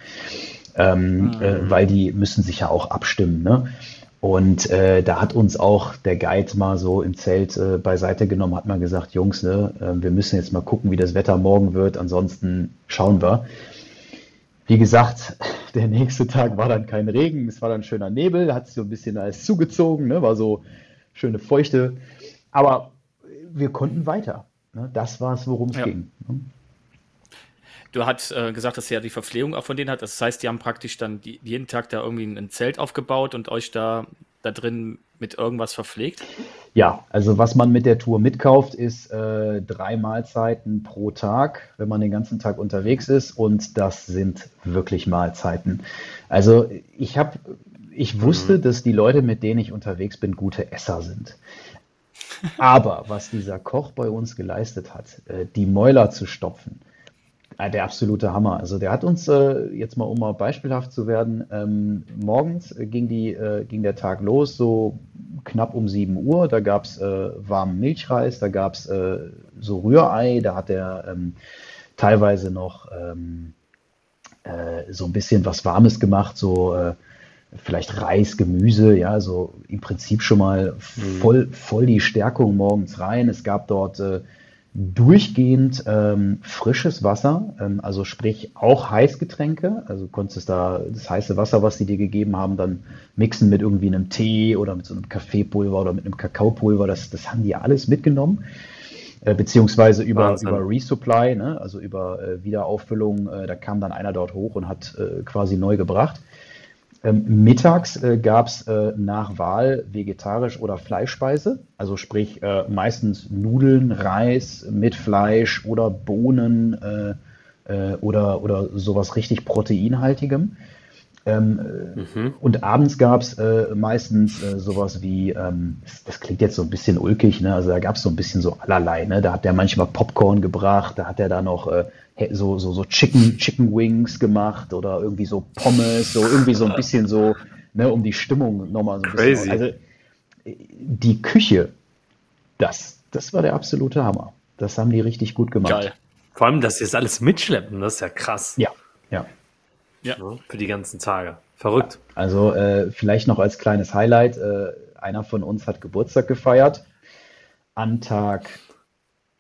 ähm, mhm. äh, weil die müssen sich ja auch abstimmen. Ne? Und äh, da hat uns auch der Guide mal so im Zelt äh, beiseite genommen, hat mal gesagt, Jungs, ne, äh, wir müssen jetzt mal gucken, wie das Wetter morgen wird, ansonsten schauen wir. Wie gesagt, der nächste Tag war dann kein Regen, es war dann schöner Nebel, hat sich so ein bisschen alles zugezogen, ne, war so schöne Feuchte. Aber wir konnten weiter. Ne, das war es, worum es ja. ging. Ne? Du hast äh, gesagt, dass er die Verpflegung auch von denen hat. Das heißt, die haben praktisch dann die, jeden Tag da irgendwie ein Zelt aufgebaut und euch da da drin mit irgendwas verpflegt? Ja, also was man mit der Tour mitkauft, ist äh, drei Mahlzeiten pro Tag, wenn man den ganzen Tag unterwegs ist. Und das sind wirklich Mahlzeiten. Also ich habe, ich wusste, mhm. dass die Leute, mit denen ich unterwegs bin, gute Esser sind. Aber was dieser Koch bei uns geleistet hat, äh, die Mäuler zu stopfen, Ah, der absolute Hammer. Also der hat uns äh, jetzt mal, um mal beispielhaft zu werden, ähm, morgens ging, die, äh, ging der Tag los, so knapp um 7 Uhr. Da gab es äh, warmen Milchreis, da gab es äh, so Rührei, da hat er ähm, teilweise noch ähm, äh, so ein bisschen was Warmes gemacht, so äh, vielleicht Reis, Gemüse, ja, so im Prinzip schon mal mhm. voll, voll die Stärkung morgens rein. Es gab dort durchgehend ähm, frisches Wasser, ähm, also sprich auch Heißgetränke. Also konntest da das heiße Wasser, was sie dir gegeben haben, dann mixen mit irgendwie einem Tee oder mit so einem Kaffeepulver oder mit einem Kakaopulver. Das, das haben die alles mitgenommen. Äh, beziehungsweise über, über Resupply, ne? also über äh, Wiederauffüllung. Äh, da kam dann einer dort hoch und hat äh, quasi neu gebracht. Ähm, mittags äh, gab es äh, nach Wahl vegetarisch oder Fleischspeise, also sprich äh, meistens Nudeln, Reis mit Fleisch oder Bohnen äh, äh, oder, oder sowas richtig proteinhaltigem. Ähm, mhm. Und abends gab es äh, meistens sowas wie, ähm, das, das, klingt jetzt so ein bisschen ulkig, ne? also da gab es so ein bisschen so allerlei. Ne? Da hat der manchmal Popcorn gebracht, da hat er da noch so, so, so Chicken, Chicken Wings gemacht oder irgendwie so Pommes, so irgendwie so ein bisschen so, ne, um die Stimmung nochmal so ein Crazy. bisschen. Also die Küche, das, das war der absolute Hammer. Das haben die richtig gut gemacht. Geil. Vor allem, dass sie das alles mitschleppen, das ist ja krass. Ja, ja. Ja. Für die ganzen Tage. Verrückt. Also äh, vielleicht noch als kleines Highlight, äh, einer von uns hat Geburtstag gefeiert. An Tag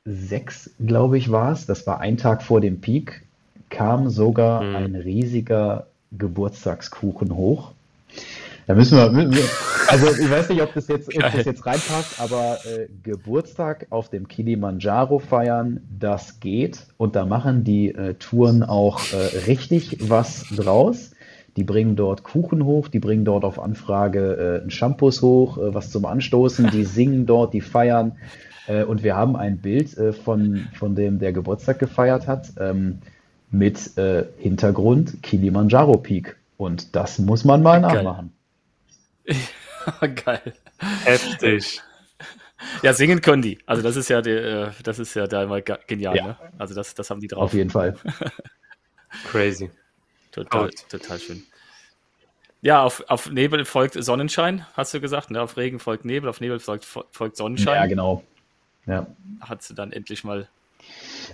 6, glaube ich, war es, das war ein Tag vor dem Peak, kam sogar hm. ein riesiger Geburtstagskuchen hoch. Da müssen wir, also ich weiß nicht, ob das jetzt, ob das jetzt reinpasst, aber äh, Geburtstag auf dem Kilimanjaro feiern, das geht. Und da machen die äh, Touren auch äh, richtig was draus. die bringen dort Kuchen hoch, die bringen dort auf Anfrage äh, ein Shampoos hoch, äh, was zum Anstoßen, die singen dort, die feiern. Äh, und wir haben ein Bild äh, von, von dem, der Geburtstag gefeiert hat, ähm, mit äh, Hintergrund Kilimanjaro Peak. Und das muss man mal Geil. nachmachen. Geil. Heftig. Ja, singen können die. Also das ist ja, die, äh, das ist ja da immer genial. Ja. Ne? Also das, das haben die drauf. Auf jeden Fall. Crazy. Total, total schön. Ja, auf, auf Nebel folgt Sonnenschein, hast du gesagt. Ne? Auf Regen folgt Nebel, auf Nebel folgt, folgt Sonnenschein. Ja, genau. Ja. Hat sie dann endlich mal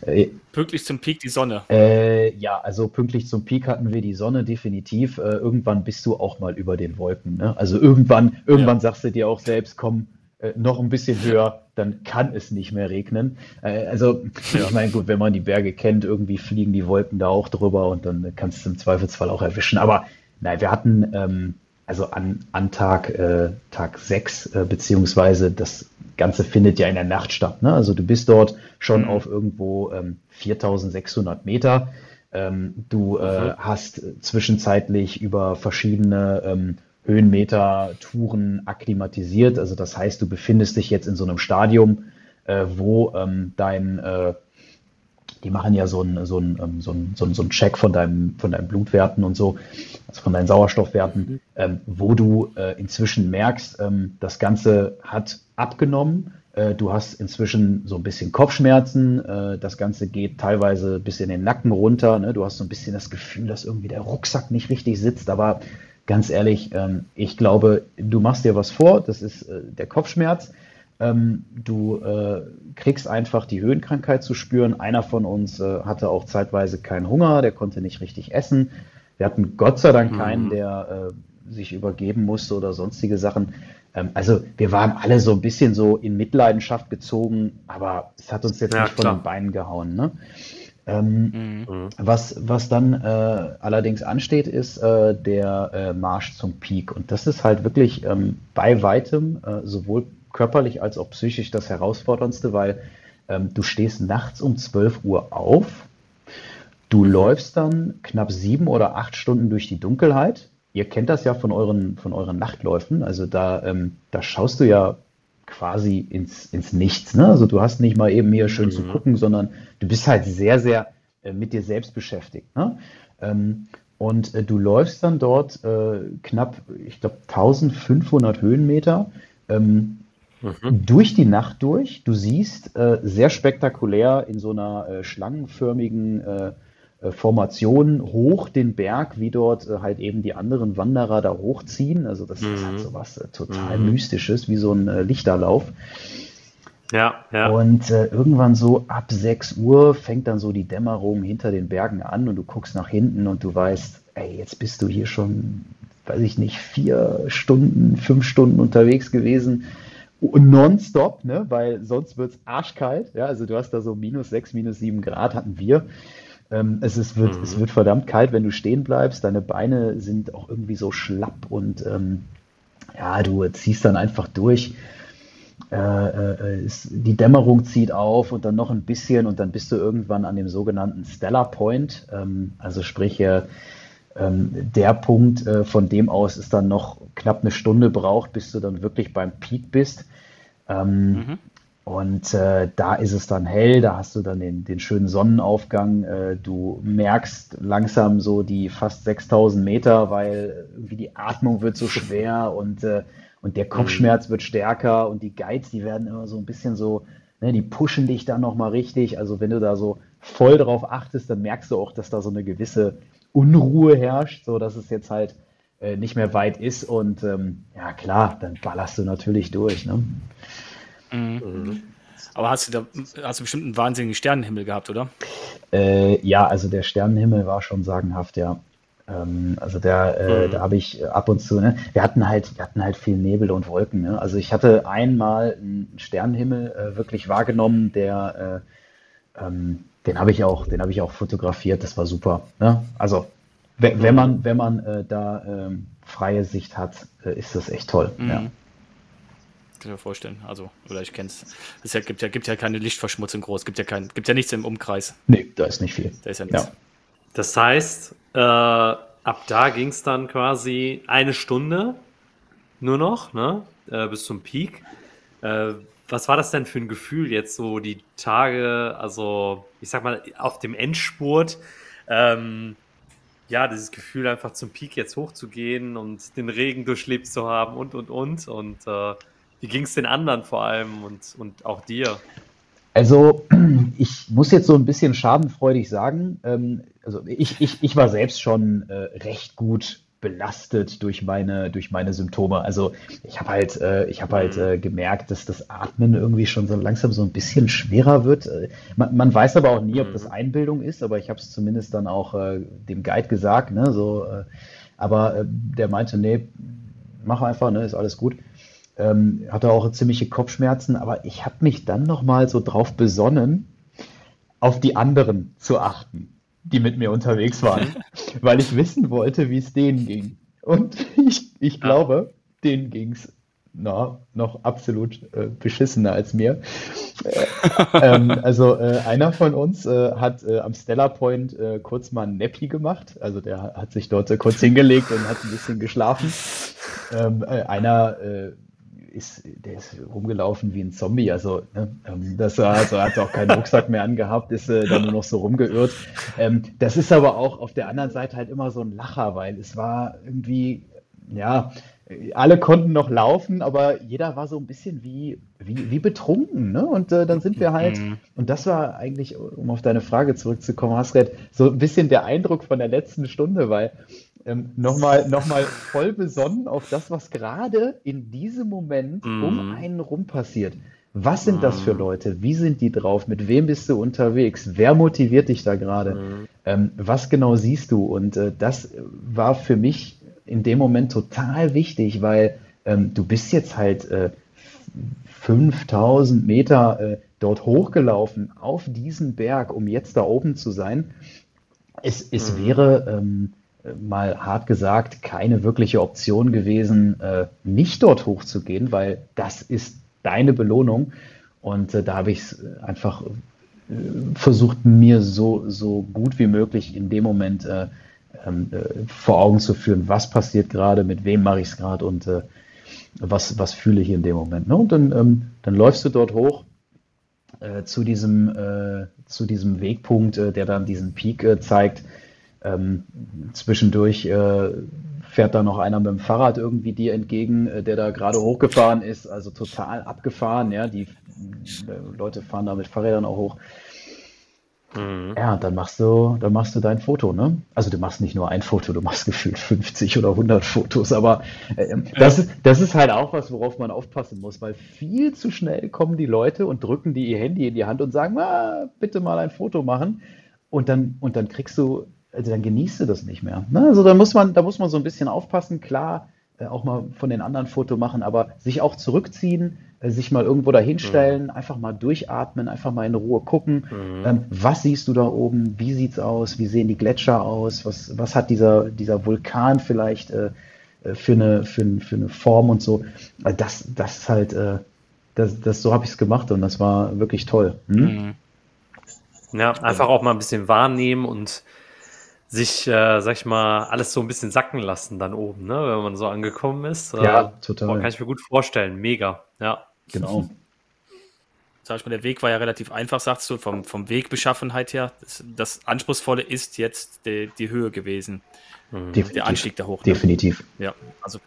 äh, pünktlich zum Peak die Sonne. Äh, ja, also pünktlich zum Peak hatten wir die Sonne definitiv. Äh, irgendwann bist du auch mal über den Wolken. Ne? Also irgendwann, irgendwann ja. sagst du dir auch selbst, komm, äh, noch ein bisschen höher, dann kann es nicht mehr regnen. Äh, also, ja. ich meine, gut, wenn man die Berge kennt, irgendwie fliegen die Wolken da auch drüber und dann kannst du im Zweifelsfall auch erwischen. Aber nein, wir hatten ähm, also an, an Tag, äh, Tag 6, äh, beziehungsweise das Ganze findet ja in der Nacht statt. Ne? Also du bist dort schon mhm. auf irgendwo ähm, 4600 Meter. Ähm, du äh, mhm. hast zwischenzeitlich über verschiedene ähm, Höhenmeter Touren akklimatisiert. Also das heißt, du befindest dich jetzt in so einem Stadium, äh, wo ähm, dein, äh, die machen ja so einen so ähm, so ein, so ein, so ein Check von deinem, von deinen Blutwerten und so, also von deinen Sauerstoffwerten, mhm. ähm, wo du äh, inzwischen merkst, ähm, das Ganze hat abgenommen. Äh, du hast inzwischen so ein bisschen Kopfschmerzen. Äh, das Ganze geht teilweise bis in den Nacken runter. Ne? Du hast so ein bisschen das Gefühl, dass irgendwie der Rucksack nicht richtig sitzt, aber ganz ehrlich, ähm, ich glaube, du machst dir was vor, das ist äh, der Kopfschmerz. Ähm, du äh, kriegst einfach die Höhenkrankheit zu spüren. Einer von uns äh, hatte auch zeitweise keinen Hunger, der konnte nicht richtig essen. Wir hatten Gott sei Dank keinen, mhm. der äh, sich übergeben musste oder sonstige Sachen. Ähm, also wir waren alle so ein bisschen so in Mitleidenschaft gezogen, aber es hat uns jetzt ja, nicht klar. von den Beinen gehauen. Ne? Ähm, mhm. was, was dann äh, allerdings ansteht, ist äh, der äh, Marsch zum Peak. Und das ist halt wirklich ähm, bei weitem äh, sowohl körperlich als auch psychisch das Herausforderndste, weil ähm, du stehst nachts um 12 Uhr auf, du läufst dann knapp sieben oder acht Stunden durch die Dunkelheit. Ihr kennt das ja von euren, von euren Nachtläufen. Also da, ähm, da schaust du ja quasi ins, ins Nichts. Ne? Also du hast nicht mal eben hier schön mhm. zu gucken, sondern du bist halt sehr, sehr äh, mit dir selbst beschäftigt. Ne? Ähm, und äh, du läufst dann dort äh, knapp, ich glaube, 1500 Höhenmeter ähm, mhm. durch die Nacht durch. Du siehst äh, sehr spektakulär in so einer äh, schlangenförmigen äh, äh, Formation hoch den Berg, wie dort äh, halt eben die anderen Wanderer da hochziehen. Also das mhm. ist halt mhm. so was total mhm. Mystisches, wie so ein Lichterlauf. Ja, ja. Und äh, irgendwann so ab 6 Uhr fängt dann so die Dämmerung hinter den Bergen an und du guckst nach hinten und du weißt, ey, jetzt bist du hier schon, weiß ich nicht, vier Stunden, fünf Stunden unterwegs gewesen. Nonstop, ne? weil sonst wird es arschkalt. Ja, also du hast da so minus 6, minus 7 Grad hatten wir. Ähm, es, ist, wird, mhm. es wird verdammt kalt, wenn du stehen bleibst. Deine Beine sind auch irgendwie so schlapp und ähm, ja, du ziehst dann einfach durch. Äh, äh, ist, die Dämmerung zieht auf und dann noch ein bisschen und dann bist du irgendwann an dem sogenannten Stellar Point. Ähm, also sprich, äh, der Punkt, äh, von dem aus es dann noch knapp eine Stunde braucht, bis du dann wirklich beim Peak bist. Ähm, mhm. Und äh, da ist es dann hell, da hast du dann den, den schönen Sonnenaufgang. Äh, du merkst langsam so die fast 6000 Meter, weil irgendwie die Atmung wird so schwer und, äh, und der Kopfschmerz wird stärker und die Guides, die werden immer so ein bisschen so, ne, die pushen dich dann nochmal richtig. Also wenn du da so voll drauf achtest, dann merkst du auch, dass da so eine gewisse Unruhe herrscht, so dass es jetzt halt äh, nicht mehr weit ist. Und ähm, ja klar, dann ballerst du natürlich durch. Ne? Mhm. mhm. Aber hast du da hast du bestimmt einen wahnsinnigen Sternenhimmel gehabt, oder? Äh, ja, also der Sternenhimmel war schon sagenhaft, ja. Ähm, also der, äh, mhm. da habe ich ab und zu, ne, wir hatten halt, wir hatten halt viel Nebel und Wolken. Ne? Also ich hatte einmal einen Sternenhimmel äh, wirklich wahrgenommen, der äh, ähm, den habe ich auch, den habe ich auch fotografiert, das war super. Ne? Also wenn mhm. man, wenn man äh, da ähm, freie Sicht hat, äh, ist das echt toll. Mhm. Ja. Kann ich mir vorstellen. Also, oder ich kenne es. Es gibt ja, gibt ja keine Lichtverschmutzung groß, gibt ja kein, gibt ja nichts im Umkreis. Nee, da ist nicht viel. Da ist ja nichts. Ja. Das heißt, äh, ab da ging es dann quasi eine Stunde nur noch, ne? Äh, bis zum Peak. Was war das denn für ein Gefühl jetzt so die Tage, also ich sag mal, auf dem Endspurt? Ähm, ja, dieses Gefühl einfach zum Peak jetzt hochzugehen und den Regen durchlebt zu haben und und und. Und äh, wie ging es den anderen vor allem und, und auch dir? Also, ich muss jetzt so ein bisschen schadenfreudig sagen, ähm, also ich, ich, ich war selbst schon äh, recht gut belastet durch meine, durch meine Symptome. Also ich habe halt, äh, ich habe halt mhm. äh, gemerkt, dass das Atmen irgendwie schon so langsam so ein bisschen schwerer wird. Äh, man, man weiß aber auch nie, ob das mhm. Einbildung ist, aber ich habe es zumindest dann auch äh, dem Guide gesagt, ne, so, äh, aber äh, der meinte, nee, mach einfach, ne, ist alles gut ähm, hatte auch ziemliche Kopfschmerzen, aber ich habe mich dann nochmal so drauf besonnen, auf die anderen zu achten, die mit mir unterwegs waren, weil ich wissen wollte, wie es denen ging. Und ich, ich glaube, denen ging es na, noch absolut äh, beschissener als mir. Äh, ähm, also äh, einer von uns äh, hat äh, am Stella Point kurz mal ein Neppi gemacht. Also der hat sich dort kurz hingelegt und hat ein bisschen geschlafen. Ähm, einer ist, der ist rumgelaufen wie ein Zombie. Also, ne, ähm, das war, also er hat auch keinen Rucksack mehr angehabt, ist äh, dann nur noch so rumgeirrt. Ähm, das ist aber auch auf der anderen Seite halt immer so ein Lacher, weil es war irgendwie, ja, alle konnten noch laufen, aber jeder war so ein bisschen wie, wie, wie betrunken. Ne? Und äh, dann sind wir halt, mhm. und das war eigentlich, um auf deine Frage zurückzukommen, Hasred, so ein bisschen der Eindruck von der letzten Stunde, weil ähm, nochmal noch mal voll besonnen auf das, was gerade in diesem Moment mm. um einen rum passiert. Was sind mm. das für mhm. Leute? Wie sind die drauf? Mit wem bist du unterwegs? Wer motiviert dich da gerade? Mm. Ähm, was genau siehst du? Und äh, das war für mich in dem Moment total wichtig, weil ähm, du bist jetzt halt äh, 5000 Meter äh, dort hochgelaufen auf diesen Berg, um jetzt da oben zu sein. Es, es mhm. wäre ähm, mal hart gesagt keine wirkliche Option gewesen, äh, nicht dort hochzugehen, weil das ist deine Belohnung. Und äh, da habe ich es einfach äh, versucht, mir so, so gut wie möglich in dem Moment äh, ähm, äh, vor Augen zu führen, was passiert gerade, mit wem mache ich es gerade und was, was fühle ich in dem Moment. Ne? Und dann, ähm, dann läufst du dort hoch zu, diesem, zu diesem Wegpunkt, der dann diesen Peak zeigt ähm, zwischendurch äh, fährt da noch einer mit dem Fahrrad irgendwie dir entgegen, äh, der da gerade hochgefahren ist, also total abgefahren. Ja, die äh, Leute fahren da mit Fahrrädern auch hoch. Mhm. Ja, dann machst du, dann machst du dein Foto, ne? Also du machst nicht nur ein Foto, du machst gefühlt 50 oder 100 Fotos, aber äh, das, ist, das ist halt auch was, worauf man aufpassen muss, weil viel zu schnell kommen die Leute und drücken dir ihr Handy in die Hand und sagen, ah, bitte mal ein Foto machen. Und dann, und dann kriegst du also dann genießt du das nicht mehr. Ne? Also da muss man, da muss man so ein bisschen aufpassen, klar, äh, auch mal von den anderen Foto machen, aber sich auch zurückziehen, äh, sich mal irgendwo dahinstellen, mhm. einfach mal durchatmen, einfach mal in Ruhe gucken, mhm. ähm, was siehst du da oben, wie sieht's aus, wie sehen die Gletscher aus, was, was hat dieser, dieser Vulkan vielleicht äh, äh für, eine, für, für eine Form und so. Das, das ist halt, äh, das, das, so habe ich es gemacht und das war wirklich toll. Hm? Mhm. Ja, einfach auch mal ein bisschen wahrnehmen und sich, äh, sag ich mal, alles so ein bisschen sacken lassen dann oben, ne? wenn man so angekommen ist. Ja, äh, total. Boah, kann ich mir gut vorstellen. Mega, ja. Genau. Sag ich mal, der Weg war ja relativ einfach, sagst du, vom, vom Wegbeschaffenheit her. Das, das Anspruchsvolle ist jetzt die, die Höhe gewesen. Mhm. Definitiv. Der Anstieg da hoch. Ne? Definitiv. Ja, also,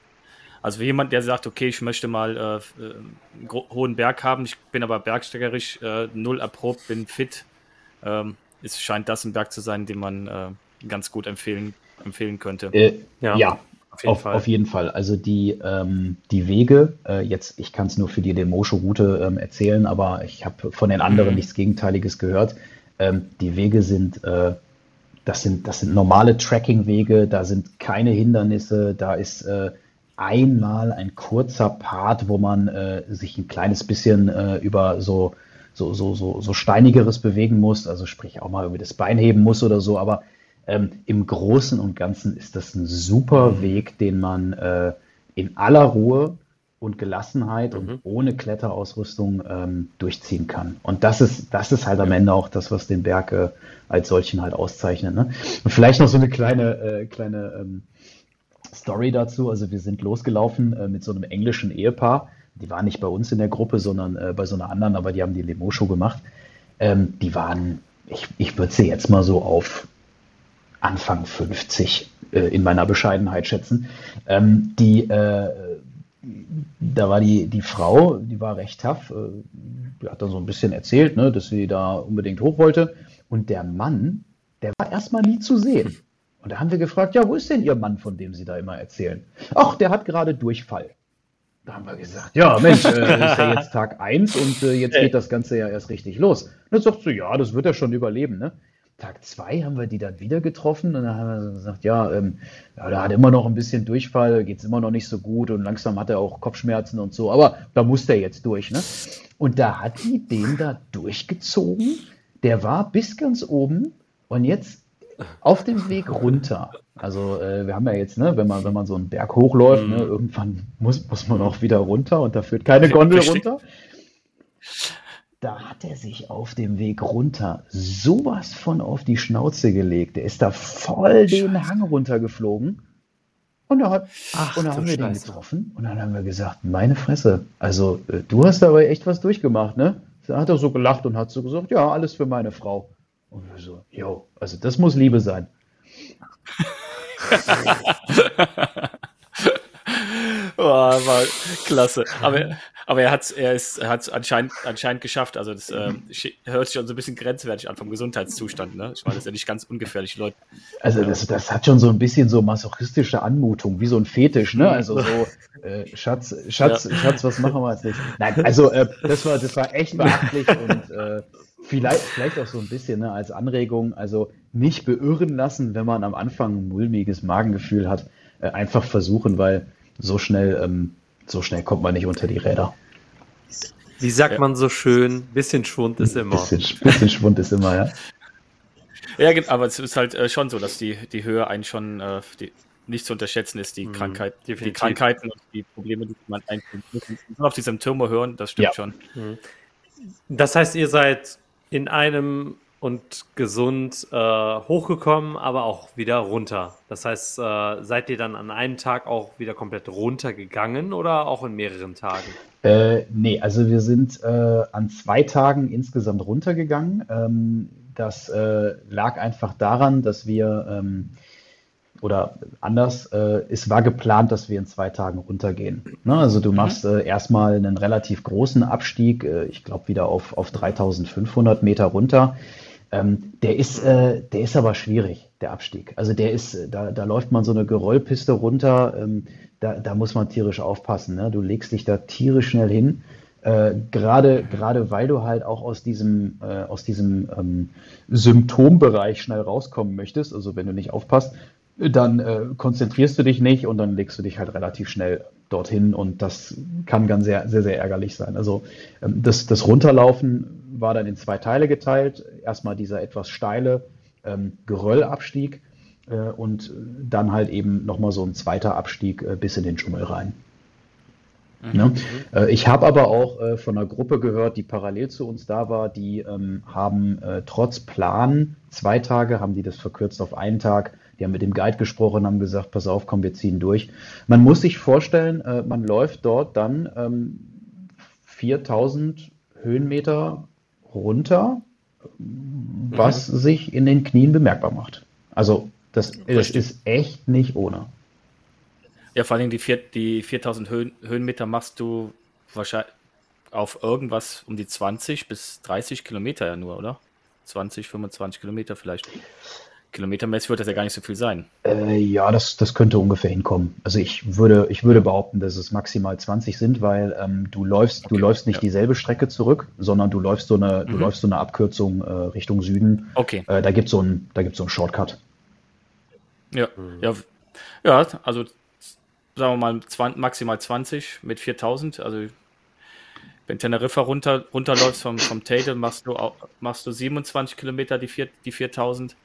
also für jemand, der sagt, okay, ich möchte mal äh, äh einen hohen Berg haben, ich bin aber bergsteigerisch äh, null erprobt, bin fit, ähm, es scheint das ein Berg zu sein, den man äh, ganz gut empfehlen, empfehlen könnte. Äh, ja. ja. Auf jeden, auf, auf jeden, Fall. Also die, ähm, die Wege, äh, jetzt, ich kann es nur für die Demosho-Route ähm, erzählen, aber ich habe von den anderen mhm. nichts Gegenteiliges gehört. Ähm, die Wege sind, äh, das sind, das sind normale Tracking-Wege, da sind keine Hindernisse, da ist äh, einmal ein kurzer Part, wo man äh, sich ein kleines bisschen äh, über so, so, so, so, so steinigeres bewegen muss, also sprich auch mal über das Bein heben muss oder so, aber ähm, Im Großen und Ganzen ist das ein super Weg, den man äh, in aller Ruhe und Gelassenheit mhm. und ohne Kletterausrüstung ähm, durchziehen kann. Und das ist, das ist halt am Ende auch das, was den Berg äh, als solchen halt auszeichnet. Ne? Und vielleicht noch so eine kleine, äh, kleine ähm, Story dazu. Also wir sind losgelaufen äh, mit so einem englischen Ehepaar. Die waren nicht bei uns in der Gruppe, sondern äh, bei so einer anderen, aber die haben die Lemo-Show gemacht. Ähm, die waren, ich, ich würde sie jetzt mal so auf Anfang 50 äh, in meiner Bescheidenheit schätzen. Ähm, die äh, da war die, die Frau, die war recht tough, äh, die hat dann so ein bisschen erzählt, ne, dass sie da unbedingt hoch wollte. Und der Mann, der war erstmal nie zu sehen. Und da haben wir gefragt, ja, wo ist denn Ihr Mann, von dem Sie da immer erzählen? Ach, der hat gerade Durchfall. Da haben wir gesagt, ja, Mensch, äh, ist ja jetzt Tag 1 und äh, jetzt geht das Ganze ja erst richtig los. Und dann sagt sie, ja, das wird er schon überleben, ne? Tag 2 haben wir die dann wieder getroffen und dann haben wir gesagt, ja, ähm, ja, da hat immer noch ein bisschen Durchfall, geht es immer noch nicht so gut und langsam hat er auch Kopfschmerzen und so, aber da muss der jetzt durch, ne? Und da hat die den da durchgezogen, der war bis ganz oben und jetzt auf dem Weg runter. Also äh, wir haben ja jetzt, ne, wenn man, wenn man so einen Berg hochläuft, ne, mhm. ne, irgendwann muss, muss man auch wieder runter und da führt keine Gondel runter. Da hat er sich auf dem Weg runter sowas von auf die Schnauze gelegt. Der ist da voll den Hang runtergeflogen. Und da, hat, Ach, und da haben wir Scheiße. den getroffen und dann haben wir gesagt, meine Fresse, also äh, du hast aber echt was durchgemacht, ne? Da hat er so gelacht und hat so gesagt, ja, alles für meine Frau. Und wir so, jo, also das muss Liebe sein. oh, war klasse. Aber, aber er hat er ist, er hat anscheinend, anscheinend geschafft. Also das äh, hört sich schon so ein bisschen grenzwertig an vom Gesundheitszustand. Ne? Ich meine, das ist ja nicht ganz ungefährlich, Leute. Also das, das hat schon so ein bisschen so masochistische Anmutung, wie so ein Fetisch, ne? Also so, äh, Schatz, Schatz, ja. Schatz, was machen wir jetzt nicht? Nein, also äh, das war, das war echt beachtlich und äh, Vielleicht, vielleicht auch so ein bisschen ne, als Anregung, also nicht beirren lassen, wenn man am Anfang ein mulmiges Magengefühl hat, äh, einfach versuchen, weil so schnell, ähm, so schnell kommt man nicht unter die Räder. Wie sagt ja. man so schön, bisschen Schwund ist immer. Bisschen, bisschen Schwund ist immer, ja. Ja, aber es ist halt äh, schon so, dass die, die Höhe eigentlich schon äh, die, nicht zu unterschätzen ist, die, mhm, Krankheit, die Krankheiten und die Probleme, die man eigentlich auf die Symptome hören, das stimmt ja. schon. Mhm. Das heißt, ihr seid in einem und gesund äh, hochgekommen, aber auch wieder runter. Das heißt, äh, seid ihr dann an einem Tag auch wieder komplett runtergegangen oder auch in mehreren Tagen? Äh, nee, also wir sind äh, an zwei Tagen insgesamt runtergegangen. Ähm, das äh, lag einfach daran, dass wir ähm, oder anders, äh, es war geplant, dass wir in zwei Tagen runtergehen. Ne? Also du mhm. machst äh, erstmal einen relativ großen Abstieg, ich glaube wieder auf, auf 3500 Meter runter. Ähm, der, ist, äh, der ist aber schwierig, der Abstieg. Also der ist, da, da läuft man so eine Gerollpiste runter, ähm, da, da muss man tierisch aufpassen. Ne? Du legst dich da tierisch schnell hin. Äh, gerade, gerade weil du halt auch aus diesem, äh, aus diesem ähm, Symptombereich schnell rauskommen möchtest, also wenn du nicht aufpasst, dann äh, konzentrierst du dich nicht und dann legst du dich halt relativ schnell dorthin und das kann ganz sehr, sehr, sehr ärgerlich sein. Also ähm, das, das Runterlaufen war dann in zwei Teile geteilt. Erstmal dieser etwas steile ähm, Geröllabstieg äh, und dann halt eben nochmal so ein zweiter Abstieg äh, bis in den Dschungel rein. Mhm. Ja. Äh, ich habe aber auch äh, von einer Gruppe gehört, die parallel zu uns da war, die ähm, haben äh, trotz Plan zwei Tage, haben die das verkürzt auf einen Tag, die haben mit dem Guide gesprochen, haben gesagt, pass auf, komm, wir ziehen durch. Man muss sich vorstellen, äh, man läuft dort dann ähm, 4000 Höhenmeter runter, was mhm. sich in den Knien bemerkbar macht. Also das, das ist echt nicht ohne. Ja, vor allem die, vier, die 4000 Höhen, Höhenmeter machst du wahrscheinlich auf irgendwas um die 20 bis 30 Kilometer ja nur, oder? 20, 25 Kilometer vielleicht. Kilometermäßig wird das ja gar nicht so viel sein. Äh, ja, das, das könnte ungefähr hinkommen. Also ich würde, ich würde behaupten, dass es maximal 20 sind, weil ähm, du läufst, okay, du läufst nicht ja. dieselbe Strecke zurück, sondern du läufst so eine, mhm. du läufst so eine Abkürzung äh, Richtung Süden. Okay. Äh, da gibt so es so einen Shortcut. Ja, mhm. ja, ja, also sagen wir mal 20, maximal 20 mit 4000. Also wenn Teneriffa runter, runterläufst vom, vom Tate, machst du, machst du 27 Kilometer die, vier, die 4000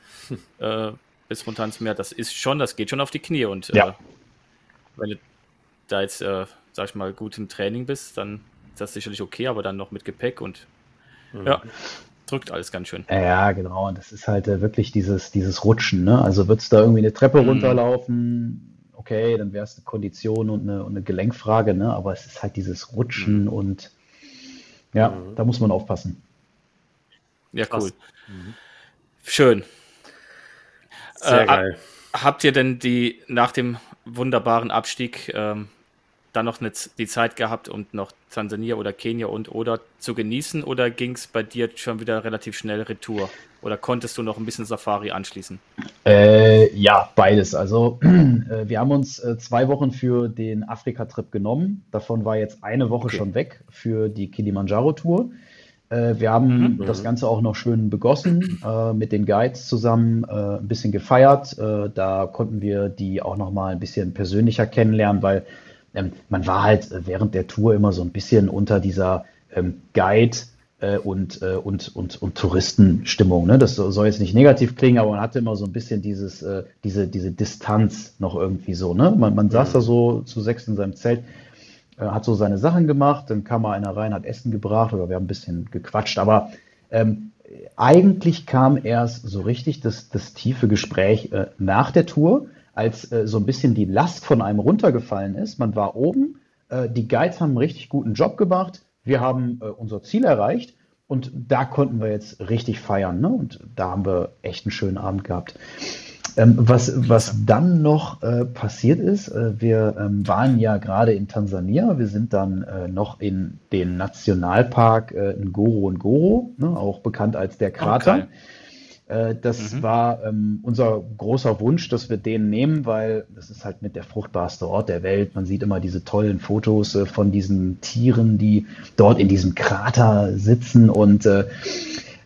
äh, bis runter ins Meer. Das ist schon, das geht schon auf die Knie. Und ja. äh, wenn du da jetzt äh, sag ich mal, gut im Training bist, dann ist das sicherlich okay, aber dann noch mit Gepäck und mhm. ja, drückt alles ganz schön. Ja, genau. Und das ist halt äh, wirklich dieses, dieses Rutschen. Ne? Also würdest du da irgendwie eine Treppe mhm. runterlaufen, okay, dann wäre es eine Kondition und eine, und eine, Gelenkfrage, ne? aber es ist halt dieses Rutschen mhm. und ja, mhm. da muss man aufpassen. Ja, cool. Mhm. Schön. Sehr äh, geil. Habt ihr denn die nach dem wunderbaren Abstieg ähm, dann noch eine, die Zeit gehabt, um noch Tansania oder Kenia und oder zu genießen oder ging es bei dir schon wieder relativ schnell retour? Oder konntest du noch ein bisschen Safari anschließen? Äh, ja, beides. Also äh, wir haben uns äh, zwei Wochen für den Afrika-Trip genommen. Davon war jetzt eine Woche okay. schon weg für die Kilimanjaro-Tour. Äh, wir haben mhm. das Ganze auch noch schön begossen, äh, mit den Guides zusammen äh, ein bisschen gefeiert. da konnten wir die auch noch mal ein bisschen persönlicher kennenlernen, weil ähm, man war halt äh, während der Tour immer so ein bisschen unter dieser ähm, Guide äh, und, äh, und, und, und Touristenstimmung. Ne? Das soll jetzt nicht negativ klingen, aber man hatte immer so ein bisschen dieses, äh, diese, diese Distanz noch irgendwie so. Ne? Man, man saß mhm. da so zu sechs in seinem Zelt, hat so seine Sachen gemacht, dann kam mal einer rein, hat Essen gebracht oder wir haben ein bisschen gequatscht, aber ähm, eigentlich kam erst so richtig das, das tiefe Gespräch äh, nach der Tour als äh, so ein bisschen die Last von einem runtergefallen ist. Man war oben, äh, die Guides haben einen richtig guten Job gemacht, wir haben äh, unser Ziel erreicht und da konnten wir jetzt richtig feiern. Ne? Und da haben wir echt einen schönen Abend gehabt. Ähm, was, was dann noch äh, passiert ist, äh, wir ähm, waren ja gerade in Tansania, wir sind dann äh, noch in den Nationalpark Ngoro Ngoro, ne, auch bekannt als der Krater. Okay. Äh, das mhm. war ähm, unser großer Wunsch, dass wir den nehmen, weil das ist halt mit der fruchtbarste Ort der Welt. Man sieht immer diese tollen Fotos äh, von diesen Tieren, die dort in diesem Krater sitzen. Und äh,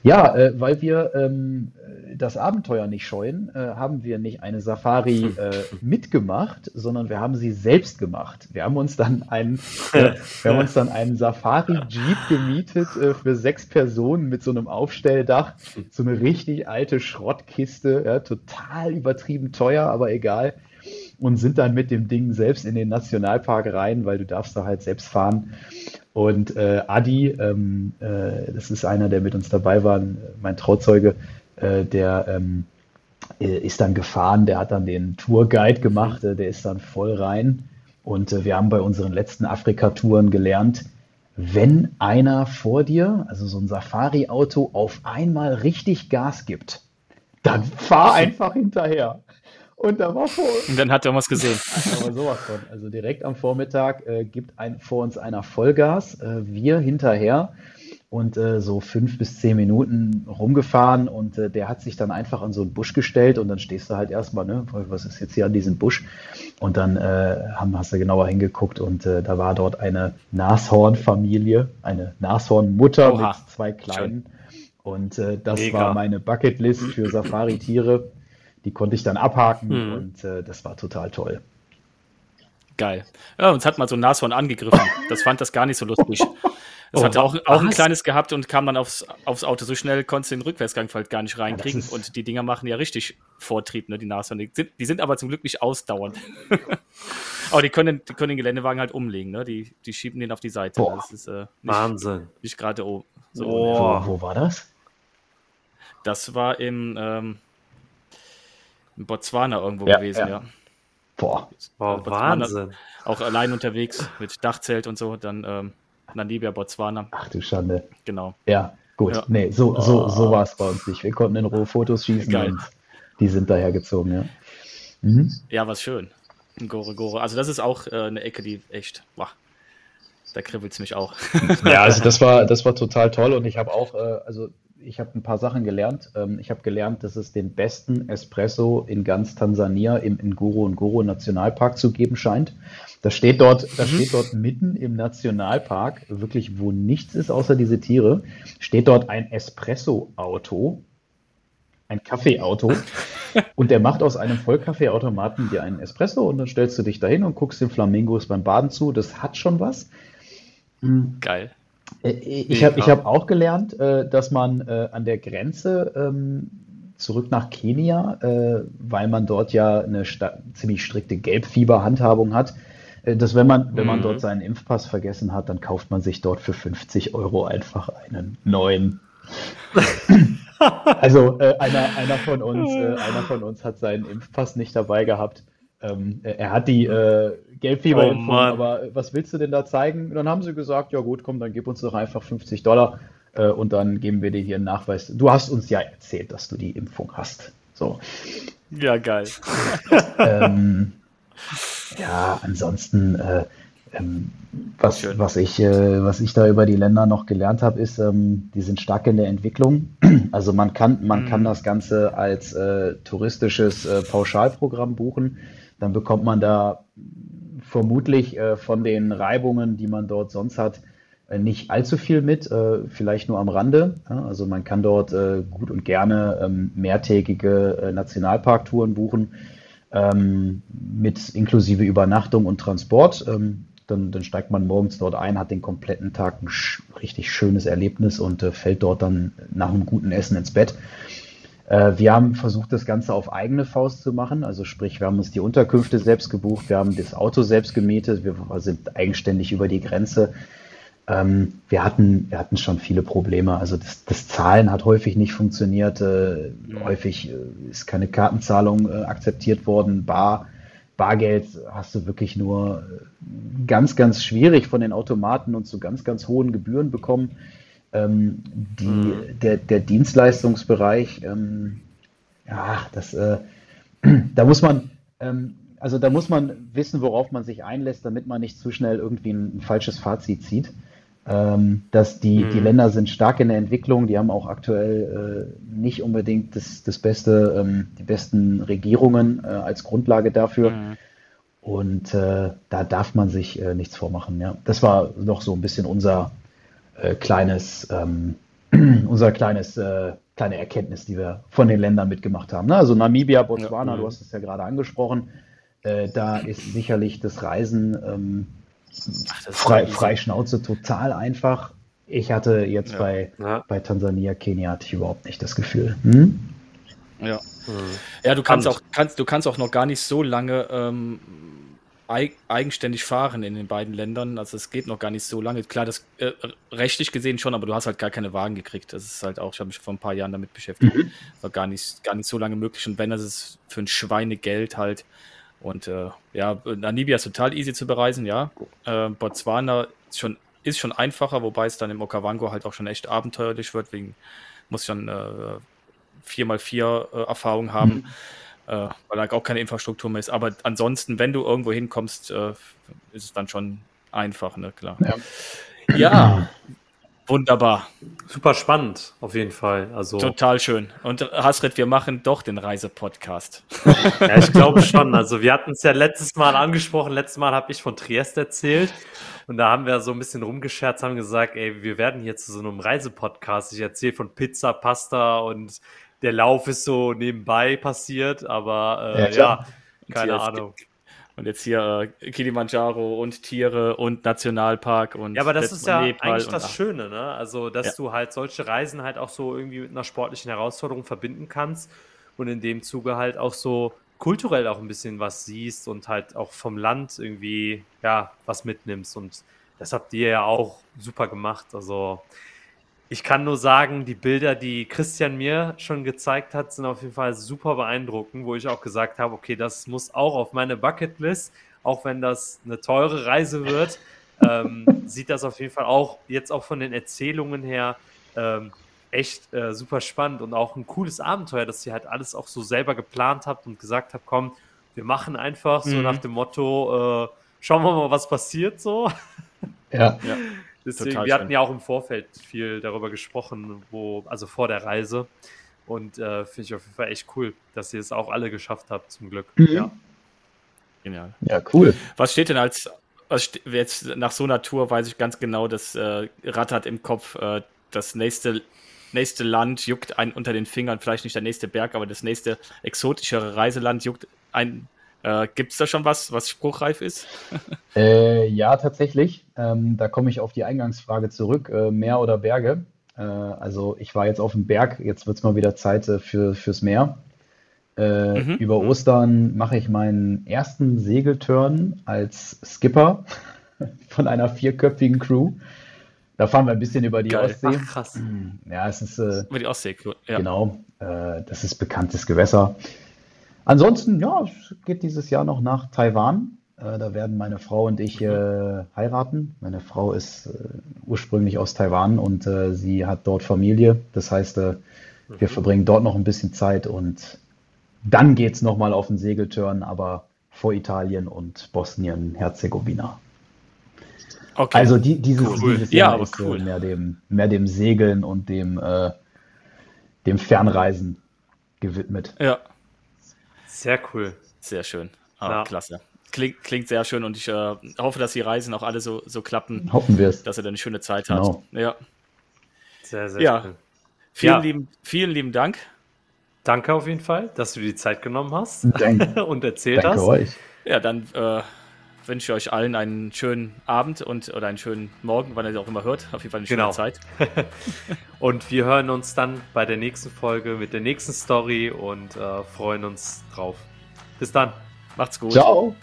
ja, äh, weil wir ähm, das Abenteuer nicht scheuen, äh, haben wir nicht eine Safari äh, mitgemacht, sondern wir haben sie selbst gemacht. Wir haben uns dann einen, äh, wir haben uns dann einen Safari Jeep gemietet äh, für sechs Personen mit so einem Aufstelldach, so eine richtig alte Schrottkiste, ja, total übertrieben teuer, aber egal. Und sind dann mit dem Ding selbst in den Nationalpark rein, weil du darfst da halt selbst fahren. Und äh, Adi, ähm, äh, das ist einer, der mit uns dabei war, mein Trauzeuge, äh, der ähm, äh, ist dann gefahren, der hat dann den Tourguide gemacht, äh, der ist dann voll rein. Und äh, wir haben bei unseren letzten Afrika-Touren gelernt, wenn einer vor dir, also so ein Safari-Auto, auf einmal richtig Gas gibt, dann fahr einfach hinterher. Und da war vor Und dann hat er was gesehen. Aber sowas von. Also direkt am Vormittag äh, gibt ein, vor uns einer Vollgas, äh, wir hinterher und äh, so fünf bis zehn Minuten rumgefahren und äh, der hat sich dann einfach an so einen Busch gestellt und dann stehst du halt erstmal, ne, was ist jetzt hier an diesem Busch? Und dann äh, haben, hast du genauer hingeguckt und äh, da war dort eine Nashornfamilie, eine Nashornmutter mit zwei kleinen. Und äh, das Mega. war meine Bucketlist für Safari-Tiere. Die konnte ich dann abhaken hm. und äh, das war total toll. Geil. Ja, uns hat mal so ein Nashorn angegriffen. Das fand das gar nicht so lustig. Das oh, hatte auch, auch ein kleines gehabt und kam dann aufs, aufs Auto. So schnell konntest du den Rückwärtsgang halt gar nicht reinkriegen. Ja, und die Dinger machen ja richtig Vortrieb, ne, die Nashorn. Die sind, die sind aber zum Glück nicht ausdauernd. aber die können, die können den Geländewagen halt umlegen. Ne? Die, die schieben den auf die Seite. Boah. Das ist, äh, nicht, Wahnsinn. Nicht gerade oh, so. Wo, wo, war das? Das war im, ähm, in Botswana irgendwo ja, gewesen, ja. ja. Boah, Boah Wahnsinn. Auch allein unterwegs mit Dachzelt und so, dann ähm, Namibia, Botswana. Ach du Schande. Genau. Ja, gut. Ja. Nee, so, so, so war es bei uns nicht. Wir konnten in Ruhe Fotos schießen Geil. und die sind dahergezogen, ja. Mhm. Ja, was schön. Gore Gore. Also das ist auch äh, eine Ecke, die echt, boah, da kribbelt es mich auch. ja, also das war, das war total toll und ich habe auch, äh, also ich habe ein paar Sachen gelernt. Ähm, ich habe gelernt, dass es den besten Espresso in ganz Tansania im Nguru Nguru Nationalpark zu geben scheint. Das steht dort, das mhm. steht dort mitten im Nationalpark, wirklich wo nichts ist außer diese Tiere, steht dort ein Espresso-Auto, ein Kaffeeauto und der macht aus einem Vollkaffeeautomaten dir einen Espresso und dann stellst du dich dahin und guckst den Flamingos beim Baden zu. Das hat schon was. Geil. Äh, ich habe hab auch gelernt, äh, dass man äh, an der Grenze ähm, zurück nach Kenia, weil man dort ja eine ziemlich strikte Gelbfieberhandhabung hat, dass wenn man, wenn man mhm. dort seinen Impfpass vergessen hat, dann kauft man sich dort für 50 Euro einfach einen neuen. also äh, einer, einer, von uns, äh, einer von uns hat seinen Impfpass nicht dabei gehabt. Ähm, er hat die äh, Gelbfieberimpfung, oh, aber was willst du denn da zeigen? Und dann haben sie gesagt, ja gut, komm, dann gib uns doch einfach 50 Dollar äh, und dann geben wir dir hier einen Nachweis. Du hast uns ja erzählt, dass du die Impfung hast. So. Ja, geil. ähm, ja, ansonsten, äh, ähm, was, was, ich, äh, was ich da über die Länder noch gelernt habe, ist, ähm, die sind stark in der Entwicklung. Also man kann, man mhm. kann das Ganze als äh, touristisches äh, Pauschalprogramm buchen. Dann bekommt man da vermutlich äh, von den Reibungen, die man dort sonst hat, äh, nicht allzu viel mit, vielleicht nur am Rande. Also man kann dort gut und gerne ähm, mehrtägige Nationalparktouren buchen ähm, mit inklusive Übernachtung und Transport. Ähm, dann, dann, steigt man morgens dort ein, hat den kompletten Tag ein sch richtig schönes Erlebnis und äh, fällt dort dann nach einem guten Essen ins Bett. Äh, wir haben versucht, das Ganze auf eigene Faust zu machen. Also sprich, wir haben uns die Unterkünfte selbst gebucht, wir haben das Auto selbst gemietet, wir sind eigenständig über die Grenze ähm, wir, hatten, wir hatten schon viele Probleme. Also das, das Zahlen hat häufig nicht funktioniert. Äh, mhm. Häufig äh, ist keine Kartenzahlung akzeptiert worden. Bar, Bargeld hast du wirklich nur ganz, ganz schwierig von den Automaten und zu ganz, ganz hohen Gebühren bekommen. Ähm, die, mhm. der, der Dienstleistungsbereich, ähm, ja, das, äh, da muss man, ähm, also da muss man wissen, worauf man sich einlässt, damit man nicht zu schnell irgendwie ein, ein falsches Fazit zieht ähm, dass die, mhm. die Länder sind stark in der Entwicklung, die haben auch aktuell äh, nicht unbedingt das, das beste, ähm, die besten Regierungen äh, als Grundlage dafür. Mhm. Und äh, da darf man sich äh, nichts vormachen. Ja. Das war noch so ein bisschen unser äh, kleines, ähm, unser kleines, äh, kleine Erkenntnis, die wir von den Ländern mitgemacht haben. Ne? Also Namibia, Botswana, ja, du hast es ja gerade angesprochen. da ist sicherlich das Reisen ähm, Ach, frei, frei Schnauze, total einfach. Ich hatte jetzt ja. Bei, ja. bei Tansania, Kenia hatte ich überhaupt nicht das Gefühl. Hm? Ja. Hm. Ja, du kannst auch, kannst, du kannst auch noch gar nicht so lange ähm, eigenständig fahren in den beiden Ländern. Also es geht noch gar nicht so lange. Klar, das äh, rechtlich gesehen schon, aber du hast halt gar keine Wagen gekriegt. Das ist halt auch, ich habe mich vor ein paar Jahren damit beschäftigt. Mhm. War gar nicht, gar nicht so lange möglich. Und wenn das ist für ein Schweinegeld halt, und äh, ja, Namibia ist total easy zu bereisen, ja. Äh, Botswana ist schon, ist schon einfacher, wobei es dann im Okavango halt auch schon echt abenteuerlich wird, wegen muss schon äh, 4x4 äh, Erfahrung haben, mhm. Äh, weil da auch keine Infrastruktur mehr ist. Aber ansonsten, wenn du irgendwo hinkommst, äh, ist es dann schon einfach, ne, klar. Ja, ja Wunderbar. Super spannend, auf jeden Fall. Also Total schön. Und Hasrit, wir machen doch den Reisepodcast. ja, ich glaube schon. Also wir hatten es ja letztes Mal angesprochen. Letztes Mal habe ich von Triest erzählt. Und da haben wir so ein bisschen rumgescherzt, haben gesagt, ey, wir werden hier zu so einem Reisepodcast. Ich erzähle von Pizza, Pasta und der Lauf ist so nebenbei passiert. Aber äh, ja, ja keine Ahnung. Und jetzt hier äh, Kilimanjaro und Tiere und Nationalpark und. Ja, aber das ist ja Nepal eigentlich das Schöne, ne? Also, dass ja. du halt solche Reisen halt auch so irgendwie mit einer sportlichen Herausforderung verbinden kannst und in dem Zuge halt auch so kulturell auch ein bisschen was siehst und halt auch vom Land irgendwie, ja, was mitnimmst. Und das habt ihr ja auch super gemacht. Also, ich kann nur sagen, die Bilder, die Christian mir schon gezeigt hat, sind auf jeden Fall super beeindruckend, wo ich auch gesagt habe, okay, das muss auch auf meine Bucketlist, auch wenn das eine teure Reise wird, ähm, sieht das auf jeden Fall auch jetzt auch von den Erzählungen her ähm, echt äh, super spannend und auch ein cooles Abenteuer, dass ihr halt alles auch so selber geplant habt und gesagt habt, komm, wir machen einfach so mhm. nach dem Motto, äh, schauen wir mal, was passiert so. Ja. ja. Deswegen, Total wir hatten ja auch im Vorfeld viel darüber gesprochen, wo, also vor der Reise. Und äh, finde ich auf jeden Fall echt cool, dass ihr es auch alle geschafft habt, zum Glück. Mhm. Ja. Genial. Ja, cool. Was steht denn als, was jetzt nach so einer Tour weiß ich ganz genau, das äh, rattert im Kopf, äh, das nächste, nächste Land juckt einen unter den Fingern, vielleicht nicht der nächste Berg, aber das nächste exotischere Reiseland juckt einen äh, Gibt es da schon was, was spruchreif ist? äh, ja, tatsächlich. Ähm, da komme ich auf die Eingangsfrage zurück. Äh, Meer oder Berge? Äh, also ich war jetzt auf dem Berg, jetzt wird es mal wieder Zeit äh, für, fürs Meer. Äh, mhm. Über Ostern mache ich meinen ersten Segelturn als Skipper von einer vierköpfigen Crew. Da fahren wir ein bisschen über die Geil. Ostsee. Ach, krass. Ja, es ist. Äh, über die Ostsee, ja. Genau. Äh, das ist bekanntes Gewässer. Ansonsten, ja, es geht dieses Jahr noch nach Taiwan. Äh, da werden meine Frau und ich äh, heiraten. Meine Frau ist äh, ursprünglich aus Taiwan und äh, sie hat dort Familie. Das heißt, wir mhm. verbringen dort noch ein bisschen Zeit und dann geht es nochmal auf den Segeltörn, aber vor Italien und Bosnien-Herzegowina. Okay. Also die, dieses, cool. dieses Jahr ja, ist cool. mehr, dem, mehr dem Segeln und dem, äh, dem Fernreisen gewidmet. Ja. Sehr cool. Sehr schön. Ah, ja. Klasse. Klingt, klingt sehr schön und ich äh, hoffe, dass die Reisen auch alle so, so klappen. Hoffen wir es. Dass er dann eine schöne Zeit genau. hat. Ja. Sehr, sehr ja. Cool. Vielen, ja. Lieben, vielen lieben Dank. Danke auf jeden Fall, dass du dir die Zeit genommen hast Danke. und erzählt Danke hast. Euch. Ja, dann äh, wünsche ich euch allen einen schönen Abend und oder einen schönen Morgen, wann ihr auch immer hört. Auf jeden Fall eine schöne genau. Zeit. und wir hören uns dann bei der nächsten Folge mit der nächsten Story und äh, freuen uns drauf. Bis dann. Macht's gut. Ciao.